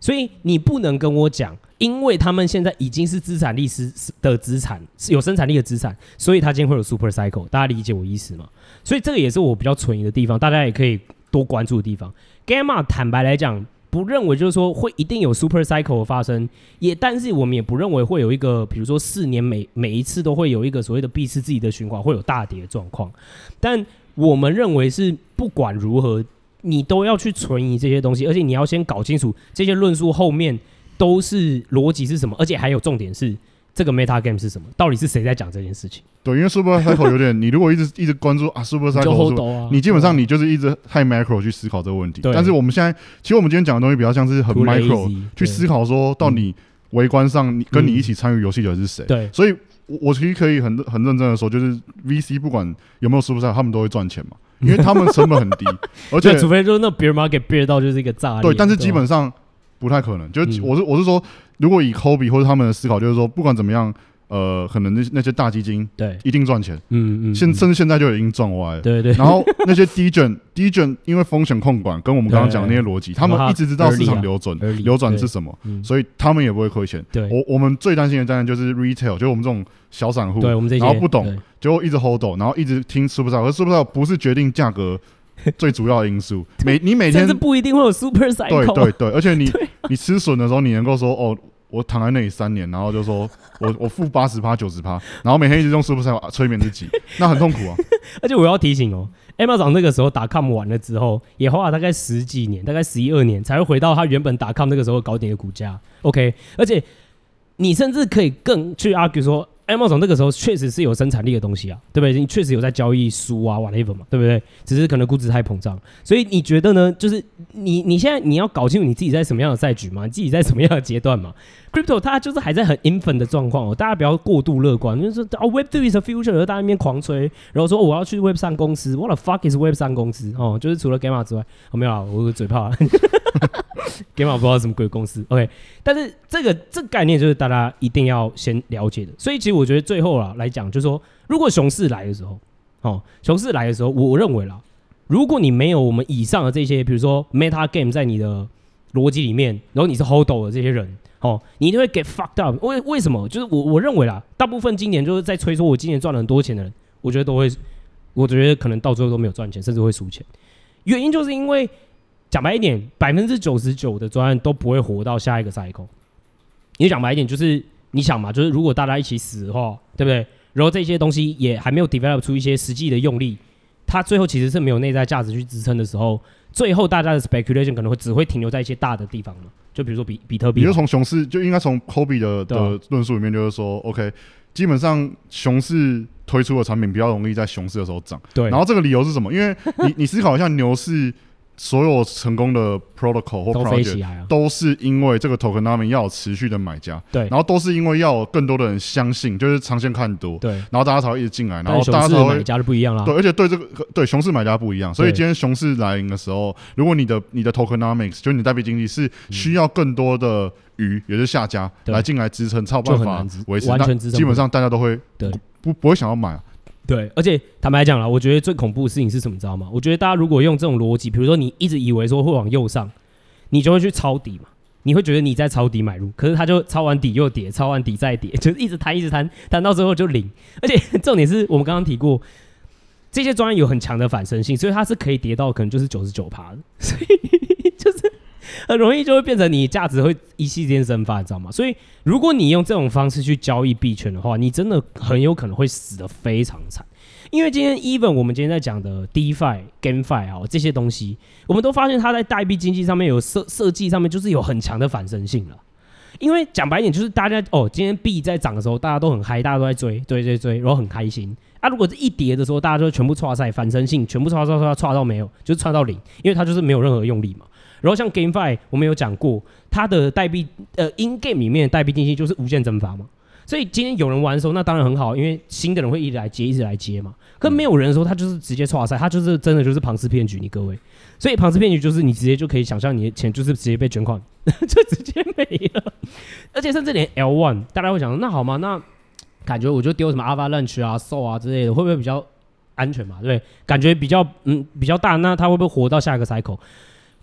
所以你不能跟我讲，因为他们现在已经是资产力是的资产，是有生产力的资产，所以它今天会有 super cycle。大家理解我意思吗？所以这个也是我比较存疑的地方，大家也可以多关注的地方。Gamma 坦白来讲，不认为就是说会一定有 super cycle 的发生，也但是我们也不认为会有一个，比如说四年每每一次都会有一个所谓的必是自己的循环会有大跌的状况。但我们认为是不管如何。你都要去存疑这些东西，而且你要先搞清楚这些论述后面都是逻辑是什么，而且还有重点是这个 meta game 是什么，到底是谁在讲这件事情？对，因为 super cycle 有点，你如果一直一直关注啊 super cycle，、啊、你基本上你就是一直太 macro 去思考这个问题。对但是我们现在，其实我们今天讲的东西比较像是很 micro 去思考说，到你围观上你跟你一起参与游戏的是谁？对，所以我其实可以很很认真的说，就是 VC 不管有没有 super cycle，他们都会赚钱嘛。因为他们成本很低，而且除非就是那 bear market bear 到就是一个炸裂。对，但是基本上不太可能。就我是我是说，如果以 Kobe 或者他们的思考，就是说不管怎么样。呃，可能那那些大基金对。一定赚钱，嗯嗯，现甚至现在就已经赚歪了，对对。然后那些 Degen Degen 因为风险控管跟我们刚刚讲的那些逻辑，他们一直知道市场流转流转是什么，所以他们也不会亏钱。对，我我们最担心的当然就是 Retail，就是我们这种小散户，对我们这些然后不懂，就一直 hold 然后一直听 Super Cycle，而 Super Cycle 不是决定价格 最主要的因素。每你每天不一定会有 Super Cycle，对对对，而且你 你吃笋的时候，你能够说哦。我躺在那里三年，然后就说 我我负八十趴九十趴，然后每天一直用 Super Cycle 催眠自己，那很痛苦啊。而且我要提醒哦，Amazon 那个时候打 com 完了之后，也花了大概十几年，大概十一二年才会回到他原本打 com 那个时候高点的股价。OK，而且你甚至可以更去 argue 说。Amazon 那个时候确实是有生产力的东西啊，对不对？你确实有在交易书啊，whatever 嘛，对不对？只是可能估值太膨胀，所以你觉得呢？就是你你现在你要搞清楚你自己在什么样的赛局嘛，你自己在什么样的阶段嘛？Crypto 它就是还在很 infant 的状况哦，大家不要过度乐观，就是说哦，Web Three is a future，然后大家那边狂吹，然后说我要去 Web 三公司，What the fuck is Web 三公司？哦，就是除了 Gamma 之外，哦没有啊，我有嘴炮。Gamma 不知道什么鬼公司，OK，但是这个这个概念就是大家一定要先了解的。所以其实我觉得最后啊来讲，就是说，如果熊市来的时候，哦，熊市来的时候，我我认为啦，如果你没有我们以上的这些，比如说 Meta Game 在你的逻辑里面，然后你是 Hold 的这些人，哦，你一定会 get fucked up。为为什么？就是我我认为啦，大部分今年就是在吹说我今年赚了很多钱的人，我觉得都会，我觉得可能到最后都没有赚钱，甚至会输钱。原因就是因为。讲白一点，百分之九十九的专案都不会活到下一个 cycle。你讲白一点，就是你想嘛，就是如果大家一起死的话，对不对？然后这些东西也还没有 develop 出一些实际的用力，它最后其实是没有内在价值去支撑的时候，最后大家的 speculation 可能会只会停留在一些大的地方了。就比如说比比特币，你就从熊市就应该从 Kobe 的的论述里面就是说，OK，基本上熊市推出的产品比较容易在熊市的时候涨。对，然后这个理由是什么？因为你 你思考一下牛市。所有成功的 protocol 或 project 都，都是因为这个 tokenomics 要有持续的买家，对，然后都是因为要有更多的人相信，就是长线看多，对，然后大家才会一直进来，然后大家才会买家就不一样了，对，而且对这个对熊市买家不一样，所以今天熊市来临的时候，如果你的你的 tokenomics 就是你代币经济是需要更多的鱼，也是下家来进来支撑，才有办法维持，那基本上大家都会不不不会想要买。对，而且坦白讲了，我觉得最恐怖的事情是什么，知道吗？我觉得大家如果用这种逻辑，比如说你一直以为说会往右上，你就会去抄底嘛，你会觉得你在抄底买入，可是他就抄完底又跌，抄完底再跌，就是一直弹，一直弹，弹到最后就零。而且重点是我们刚刚提过，这些专案有很强的反身性，所以它是可以跌到可能就是九十九趴的，所以。很容易就会变成你价值会一气之间蒸发，你知道吗？所以如果你用这种方式去交易币圈的话，你真的很有可能会死得非常惨。因为今天 even 我们今天在讲的 DeFi、GameFi 啊这些东西，我们都发现它在代币经济上面有设设计上面就是有很强的反身性了。因为讲白一点，就是大家哦，今天币在涨的时候，大家都很嗨，大家都在追追追追，然后很开心。啊，如果是一跌的时候，大家就全部剉赛反身性，全部剉剉剉剉到没有，就是剉到零，因为它就是没有任何用力嘛。然后像 GameFi，我们有讲过，它的代币呃 In Game 里面的代币经济就是无限增发嘛。所以今天有人玩的时候，那当然很好，因为新的人会一直来接，一直来接嘛。可没有人的时候，他就是直接剉赛，他就是真的就是庞氏骗局，你各位。所以庞氏骗局就是你直接就可以想象，你的钱就是直接被卷款，就直接没了。而且甚至连 L1，大家会想说，那好吗？那感觉我就丢什么 Avalanche 啊、Sol 啊之类的，会不会比较安全嘛？对不对？感觉比较嗯比较大，那他会不会活到下一个 cycle？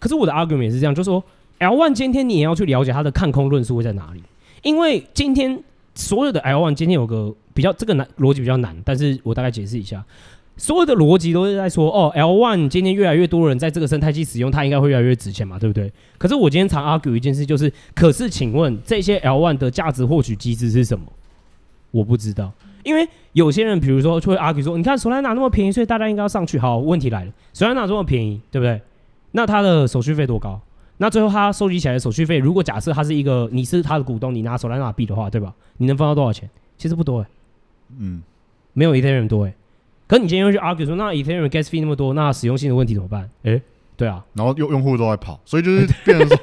可是我的 argument 也是这样，就是说 L1 今天你也要去了解它的看空论述会在哪里，因为今天所有的 L1 今天有个比较这个难逻辑比较难，但是我大概解释一下，所有的逻辑都是在说哦 L1 今天越来越多人在这个生态系使用，它应该会越来越值钱嘛，对不对？可是我今天常 argue 一件事，就是可是请问这些 L1 的价值获取机制是什么？我不知道，因为有些人比如说就会 argue 说，你看 Solana 那么便宜，所以大家应该要上去。好，问题来了，Solana 这么便宜，对不对？那他的手续费多高？那最后他收集起来的手续费，如果假设他是一个你是他的股东，你拿 Solana 币的话，对吧？你能分到多少钱？其实不多诶、欸。嗯，没有 Ethereum 多诶、欸。可你今天又去 argue 说，那 Ethereum gas fee 那么多，那使用性的问题怎么办？诶、欸，对啊，然后用用户都在跑，所以就是变成说，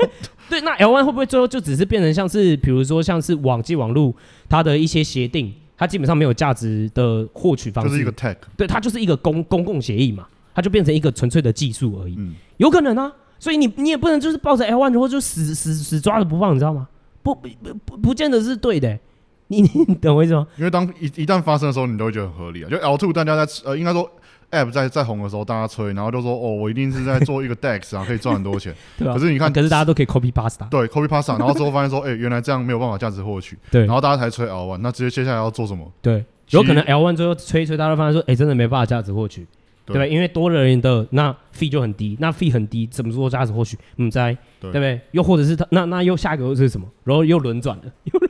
对，那 L1 会不会最后就只是变成像是，比如说像是网际网路它的一些协定，它基本上没有价值的获取方式，就是一个 tech，对，它就是一个公公共协议嘛。它就变成一个纯粹的技术而已，嗯，有可能啊，所以你你也不能就是抱着 L1 然后就死死死抓着不放，你知道吗？不不不不见得是对的，欸，你你懂我意思吗？因为当一一旦发生的时候，你都会觉得很合理啊。就 L two 大家在呃，应该说 App 在在红的时候，大家吹，然后就说哦，我一定是在做一个 DEX 啊，可以赚很多钱。对啊。可是你看，可是大家都可以 Copy Pasta。对，Copy Pasta，然后之后发现说，哎，欸，原来这样没有办法价值获取。对。然后大家才吹 L one，那直接接下来要做什么？对，有可能 L one 最后吹一吹，大家发现说，哎，欸，真的没办法价值获取。对，对，因为多的人的那 fee 就很低，那 fee 很低，怎么做价值获取？嗯，在对不对？又或者是他那那又下一个又是什么？然后又轮转了，又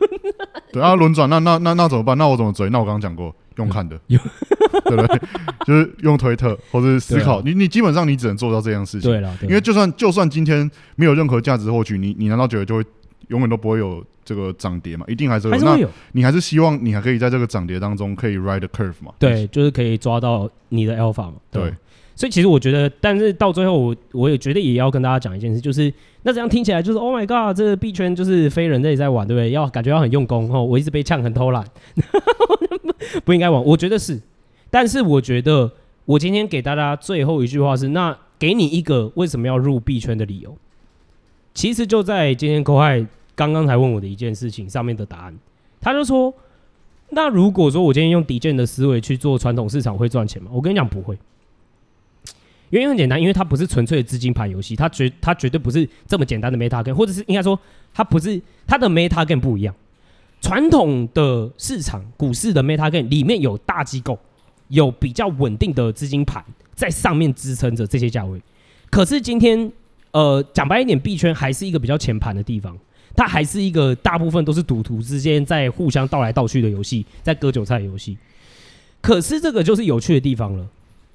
对啊，轮转，那那那那怎么办？那我怎么追？那我刚刚讲过，用看的，对不对？就是用推特或者思考，你你基本上你只能做到这样事情。对了，因为就算就算今天没有任何价值获取，你你难道觉得就会永远都不会有？这个涨跌嘛，一定还是会有。还是会有。那你还是希望你还可以在这个涨跌当中可以 ride the curve 嘛？对，就是可以抓到你的 alpha 嘛。对。对，所以其实我觉得，但是到最后我我也觉得也要跟大家讲一件事，就是那这样听起来就是 Oh my God，这个币圈就是非人类在玩，对不对？要感觉要很用功哦。我一直被呛很偷懒，不应该玩。我觉得是，但是我觉得我今天给大家最后一句话是：那给你一个为什么要入币圈的理由，其实就在今天 Kohai 刚刚才问我的一件事情上面的答案，他就说：“那如果说我今天用底贱的思维去做传统市场会赚钱吗？”我跟你讲不会，原因很简单，因为它不是纯粹的资金盘游戏，它绝它绝对不是这么简单的 Meta Game，或者是应该说它不是它的 Meta Game 不一样。传统的市场股市的 Meta Game 里面有大机构，有比较稳定的资金盘在上面支撑着这些价位。可是今天，呃，讲白一点，币圈还是一个比较前盘的地方。它还是一个大部分都是赌徒之间在互相倒来倒去的游戏，在割韭菜的游戏。可是这个就是有趣的地方了。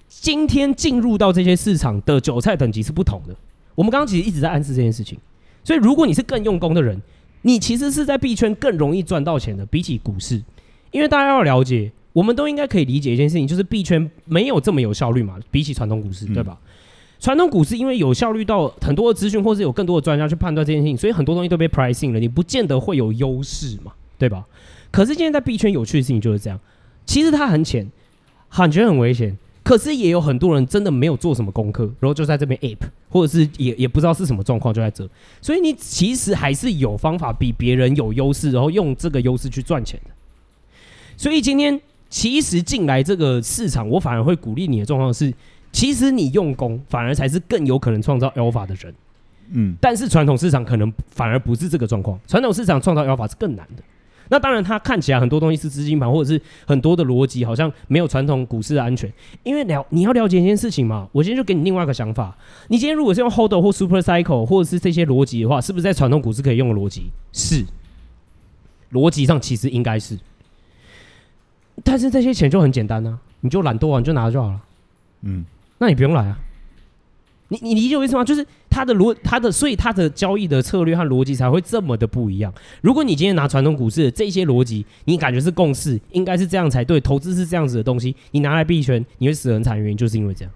今天进入到这些市场的韭菜等级是不同的。我们刚刚其实一直在暗示这件事情。所以如果你是更用功的人，你其实是在币圈更容易赚到钱的，比起股市。因为大家要了解，我们都应该可以理解一件事情，就是币圈没有这么有效率嘛，比起传统股市，对吧？嗯传统股市因为有效率到很多的资讯，或是有更多的专家去判断这件事情，所以很多东西都被 pricing 了，你不见得会有优势嘛，对吧？可是现在在币圈有趣的事情就是这样，其实它很浅，感觉很危险，可是也有很多人真的没有做什么功课，然后就在这边 ape，或者是也也不知道是什么状况就在这，所以你其实还是有方法比别人有优势，然后用这个优势去赚钱的。所以今天其实进来这个市场，我反而会鼓励你的状况是，其实你用功反而才是更有可能创造 alpha 的人。嗯，但是传统市场可能反而不是这个状况，传统市场创造 alpha 是更难的。那当然，它看起来很多东西是资金盘，或者是很多的逻辑，好像没有传统股市的安全。因为了你要了解一件事情嘛，我今天就给你另外一个想法。你今天如果是用 HODL 或 Super Cycle 或者是这些逻辑的话，是不是在传统股市可以用的逻辑？是，逻辑上其实应该是。但是这些钱就很简单呢、啊，你就懒惰啊，你就拿就好了。嗯，那你不用来啊。你你理解我意思吗？就是他的逻，他的所以他的交易的策略和逻辑才会这么的不一样。如果你今天拿传统股市的这些逻辑，你感觉是共识，应该是这样才对，投资是这样子的东西，你拿来币圈，你会死很惨，原因就是因为这样。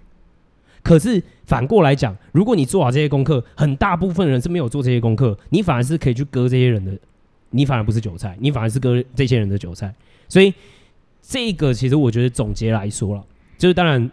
可是反过来讲，如果你做好这些功课，很大部分人是没有做这些功课，你反而是可以去割这些人的，你反而不是韭菜，你反而是割这些人的韭菜。所以这个其实我觉得总结来说了，就是当然。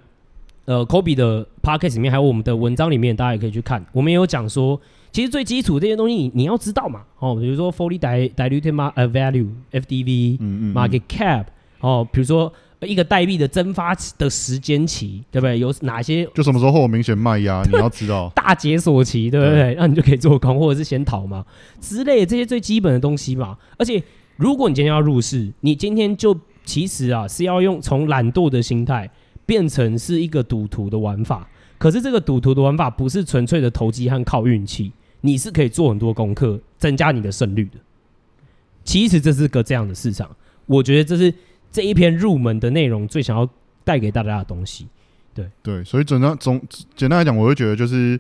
呃，Kobe 的 podcast 里面还有我们的文章里面，大家也可以去看。我们也有讲说，其实最基础这些东西你，你要知道嘛。哦，比如说 fully diluted value（FDV）、嗯嗯、market cap，哦，比如说一个代币的蒸发的时间期，对不对？有哪些？就什么时候会有明显卖压，你要知道。大解锁期，对不对？那你就可以做空，或者是先逃嘛之类的这些最基本的东西嘛。而且，如果你今天要入市，你今天就其实啊是要用从懒惰的心态。变成是一个赌徒的玩法，可是这个赌徒的玩法不是纯粹的投机和靠运气，你是可以做很多功课，增加你的胜率的。其实这是个这样的市场，我觉得这是这一篇入门的内容最想要带给大家的东西。对对，所以简单总简单来讲，我会觉得就是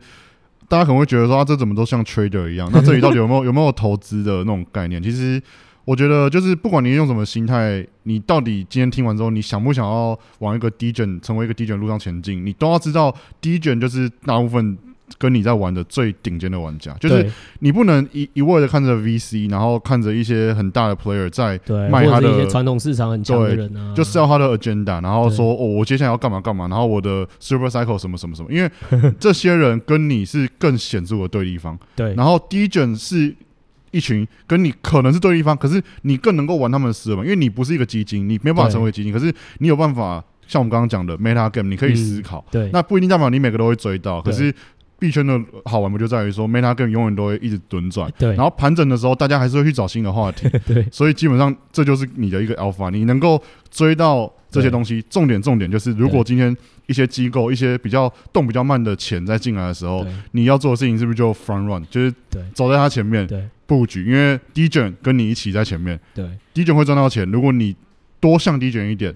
大家可能会觉得说，啊，这怎么都像 trader 一样？那这里到底有没有有没有投资的那种概念？其实。我觉得就是不管你用什么心态，你到底今天听完之后，你想不想要往一个 Degen 成为一个 Degen 路上前进，你都要知道 Degen 就是大部分跟你在玩的最顶尖的玩家，就是你不能一一味的看着 VC，然后看着一些很大的 player 在卖他的传统市场很强的人啊，就 sell 他的 agenda，然后说哦，我接下来要干嘛干嘛，然后我的 Super Cycle 什么什么什么，因为 这些人跟你是更显著的对立方，对，然后 Degen 是。一群跟你可能是对立方，可是你更能够玩他们的思维嘛，因为你不是一个基金，你没办法成为基金，可是你有办法像我们刚刚讲的 meta game，你可以思考。嗯、对，那不一定代表你每个都会追到，可是币圈的好玩不就在于说 meta game 永远都会一直轮转。对，然后盘整的时候，大家还是会去找新的话题。对，所以基本上这就是你的一个 alpha，你能够追到这些东西。重点重点就是，如果今天一些机构、一些比较动比较慢的钱在进来的时候，你要做的事情是不是就 front run，就是走在他前面。对。布局，因为 Degen 跟你一起在前面，对，Degen 会赚到钱。如果你多向 Degen 一点，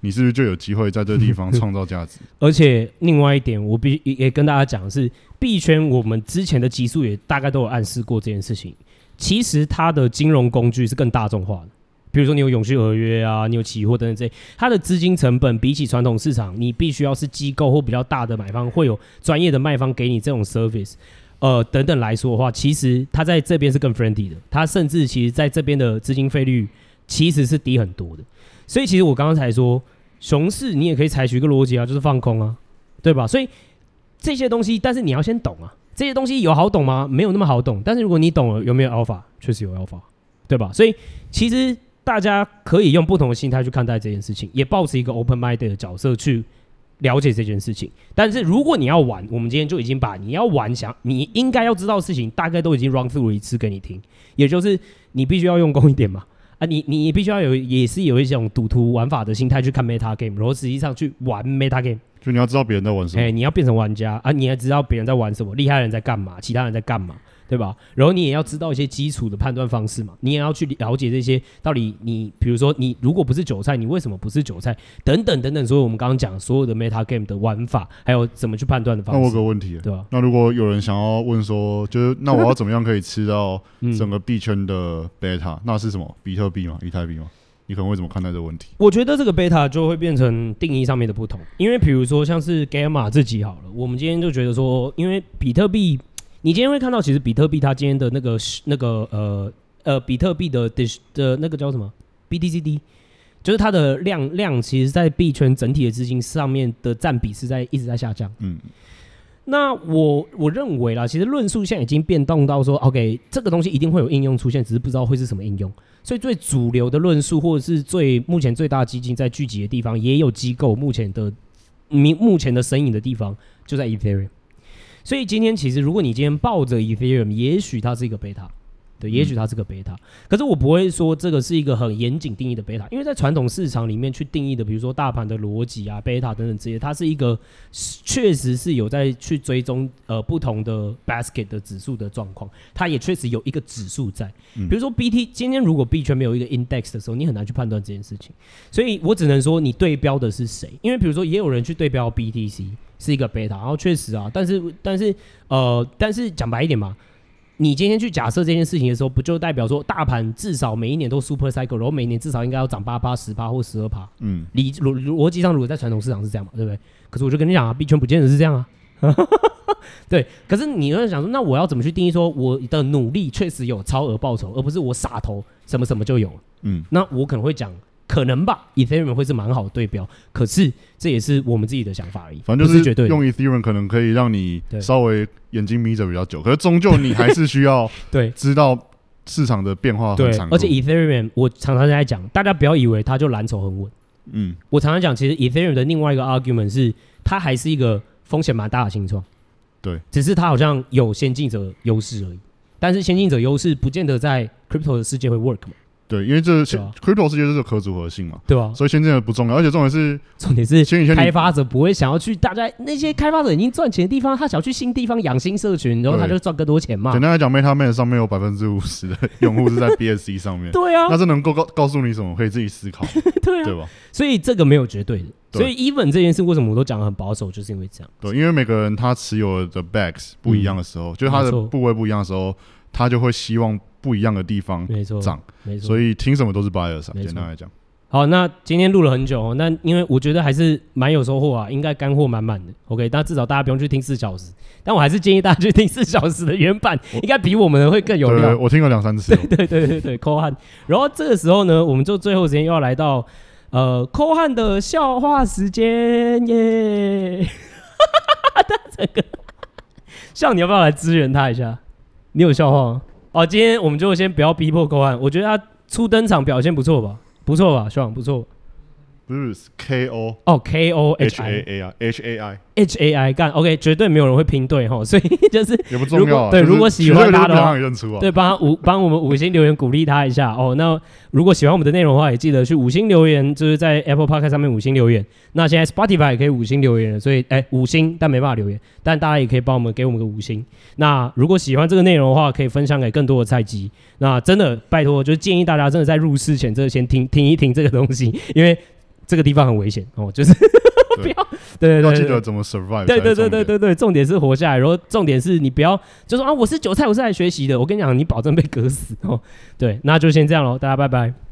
你是不是就有机会在这地方 创造价值？而且另外一点，我必须也跟大家讲的是，币圈我们之前的集数也大概都有暗示过这件事情。其实它的金融工具是更大众化的，比如说你有永续合约啊，你有期货等等这些，它的资金成本比起传统市场，你必须要是机构或比较大的买方，会有专业的卖方给你这种 service。呃，等等来说的话，其实它在这边是更 friendly 的，它甚至其实在这边的资金费率其实是低很多的。所以其实我刚刚才说，熊市你也可以采取一个逻辑啊，就是放空啊，对吧？所以这些东西，但是你要先懂啊，这些东西有好懂吗？没有那么好懂。但是如果你懂了，有没有 alpha？确实有 alpha，对吧？所以其实大家可以用不同的心态去看待这件事情，也抱持一个 open minded 的角色去。了解这件事情，但是如果你要玩，我们今天就已经把你要玩想你应该要知道的事情，大概都已经 run through 一次给你听，也就是你必须要用功一点嘛，啊你，你你必须要有也是有一种赌徒玩法的心态去看 meta game，然后实际上去玩 meta game，就你要知道别人在玩什么，哎，你要变成玩家啊，你要知道别人在玩什么，厉害人在干嘛，其他人在干嘛。对吧？然后你也要知道一些基础的判断方式嘛，你也要去了解这些到底你，比如说你如果不是韭菜，你为什么不是韭菜？等等等等，所以我们刚刚讲所有的 meta game 的玩法，还有怎么去判断的方式。那我有个问题，对吧？那如果有人想要问说，就是那我要怎么样可以吃到 整个币圈的 beta？、嗯、那是什么？比特币吗？以太币吗？你可能会怎么看待这个问题？我觉得这个 beta 就会变成定义上面的不同，因为比如说像是 Gamma 自己好了，我们今天就觉得说，因为比特币。你今天会看到，其实比特币它今天的那个那个呃呃，比特币的的的那个叫什么 BTCD，就是它的量量，其实在币圈整体的资金上面的占比是在一直在下降。嗯，那我我认为啦，其实论述现在已经变动到说，OK，这个东西一定会有应用出现，只是不知道会是什么应用。所以最主流的论述，或者是最目前最大基金在聚集的地方，也有机构目前的明目前的身影的地方，就在 Ethereum。所以今天其实，如果你今天抱着 Ethereum，也许它是一个贝塔。对，也许它是个贝塔，可是我不会说这个是一个很严谨定义的贝塔，因为在传统市场里面去定义的，比如说大盘的逻辑啊、贝塔等等这些，它是一个确实是有在去追踪呃不同的 basket 的指数的状况，它也确实有一个指数在。比如说 BT 今天如果币圈没有一个 index 的时候，你很难去判断这件事情，所以我只能说你对标的是谁，因为比如说也有人去对标 BTC 是一个贝塔，然后确实啊，但是但是呃，但是讲白一点嘛。你今天去假设这件事情的时候，不就代表说大盘至少每一年都 super cycle，然后每一年至少应该要涨八趴、十趴或十二趴？嗯，理逻逻辑上如果在传统市场是这样嘛，对不对？可是我就跟你讲啊，币圈不见得是这样啊。对，可是你会想说，那我要怎么去定义说我的努力确实有超额报酬，而不是我傻投什么什么就有？嗯，那我可能会讲。可能吧，Ethereum 会是蛮好的对标，可是这也是我们自己的想法而已。反正就是绝对用 Ethereum 可能可以让你稍微眼睛眯着比较久，可是终究你还是需要 对知道市场的变化很长。而且 Ethereum 我常常在讲，大家不要以为它就蓝筹很稳。嗯，我常常讲，其实 Ethereum 的另外一个 argument 是它还是一个风险蛮大的新创。对，只是它好像有先进者优势而已，但是先进者优势不见得在 Crypto 的世界会 work 嘛。对，因为这 crypto 世界就是可组合性嘛，对吧？所以先进的不重要，而且重点是，重点是开发者不会想要去大家那些开发者已经赚钱的地方，他想要去新地方养新社群，然后他就赚更多钱嘛。简单来讲，MetaMask 上面有百分之五十的用户是在 BSC 上面，对啊，那这能够告告诉你什么？可以自己思考，对啊，对吧？所以这个没有绝对的，所以 Even 这件事为什么我都讲得很保守，就是因为这样。对，因为每个人他持有的 bags 不一样的时候，就是他的部位不一样的时候，他就会希望。不一样的地方，没错，涨，没错，所以听什么都是 bias。简单来讲，好，那今天录了很久，哦那因为我觉得还是蛮有收获啊，应该干货满满的。OK，但至少大家不用去听四小时，但我还是建议大家去听四小时的原版，应该比我们的会更有料。我听了两三次，对对对对对，抠汉。然后这个时候呢，我们就最后时间又要来到呃抠汉的笑话时间耶！哈哈哈哈这个，笑你要不要来支援他一下？你有笑话吗？哦，今天我们就先不要逼迫高安，我觉得他初登场表现不错吧，不错吧，希望不错。不是 K O 哦，K O H A A I H A I H A I 干 OK，绝对没有人会拼对哈，所以 就是也不重要。对，如果喜欢他的话，对，帮他五帮我们五星留言鼓励他一下哦。那如果喜欢我们的内容的话，也记得去五星留言，就是在 Apple Podcast 上面五星留言。那现在 Spotify 也可以五星留言，所以哎，五星但没办法留言，但大家也可以帮我们给我们个五星。那如果喜欢这个内容的话，可以分享给更多的菜鸡。那真的拜托，就是建议大家真的在入市前，真的先听听一听这个东西，因为。这个地方很危险哦，就是 不要，对对对，要记得怎么 survive。对对对对对对，重点是活下来，然后重点是你不要就说啊，我是韭菜，我是来学习的。我跟你讲，你保证被割死哦。对，那就先这样喽，大家拜拜。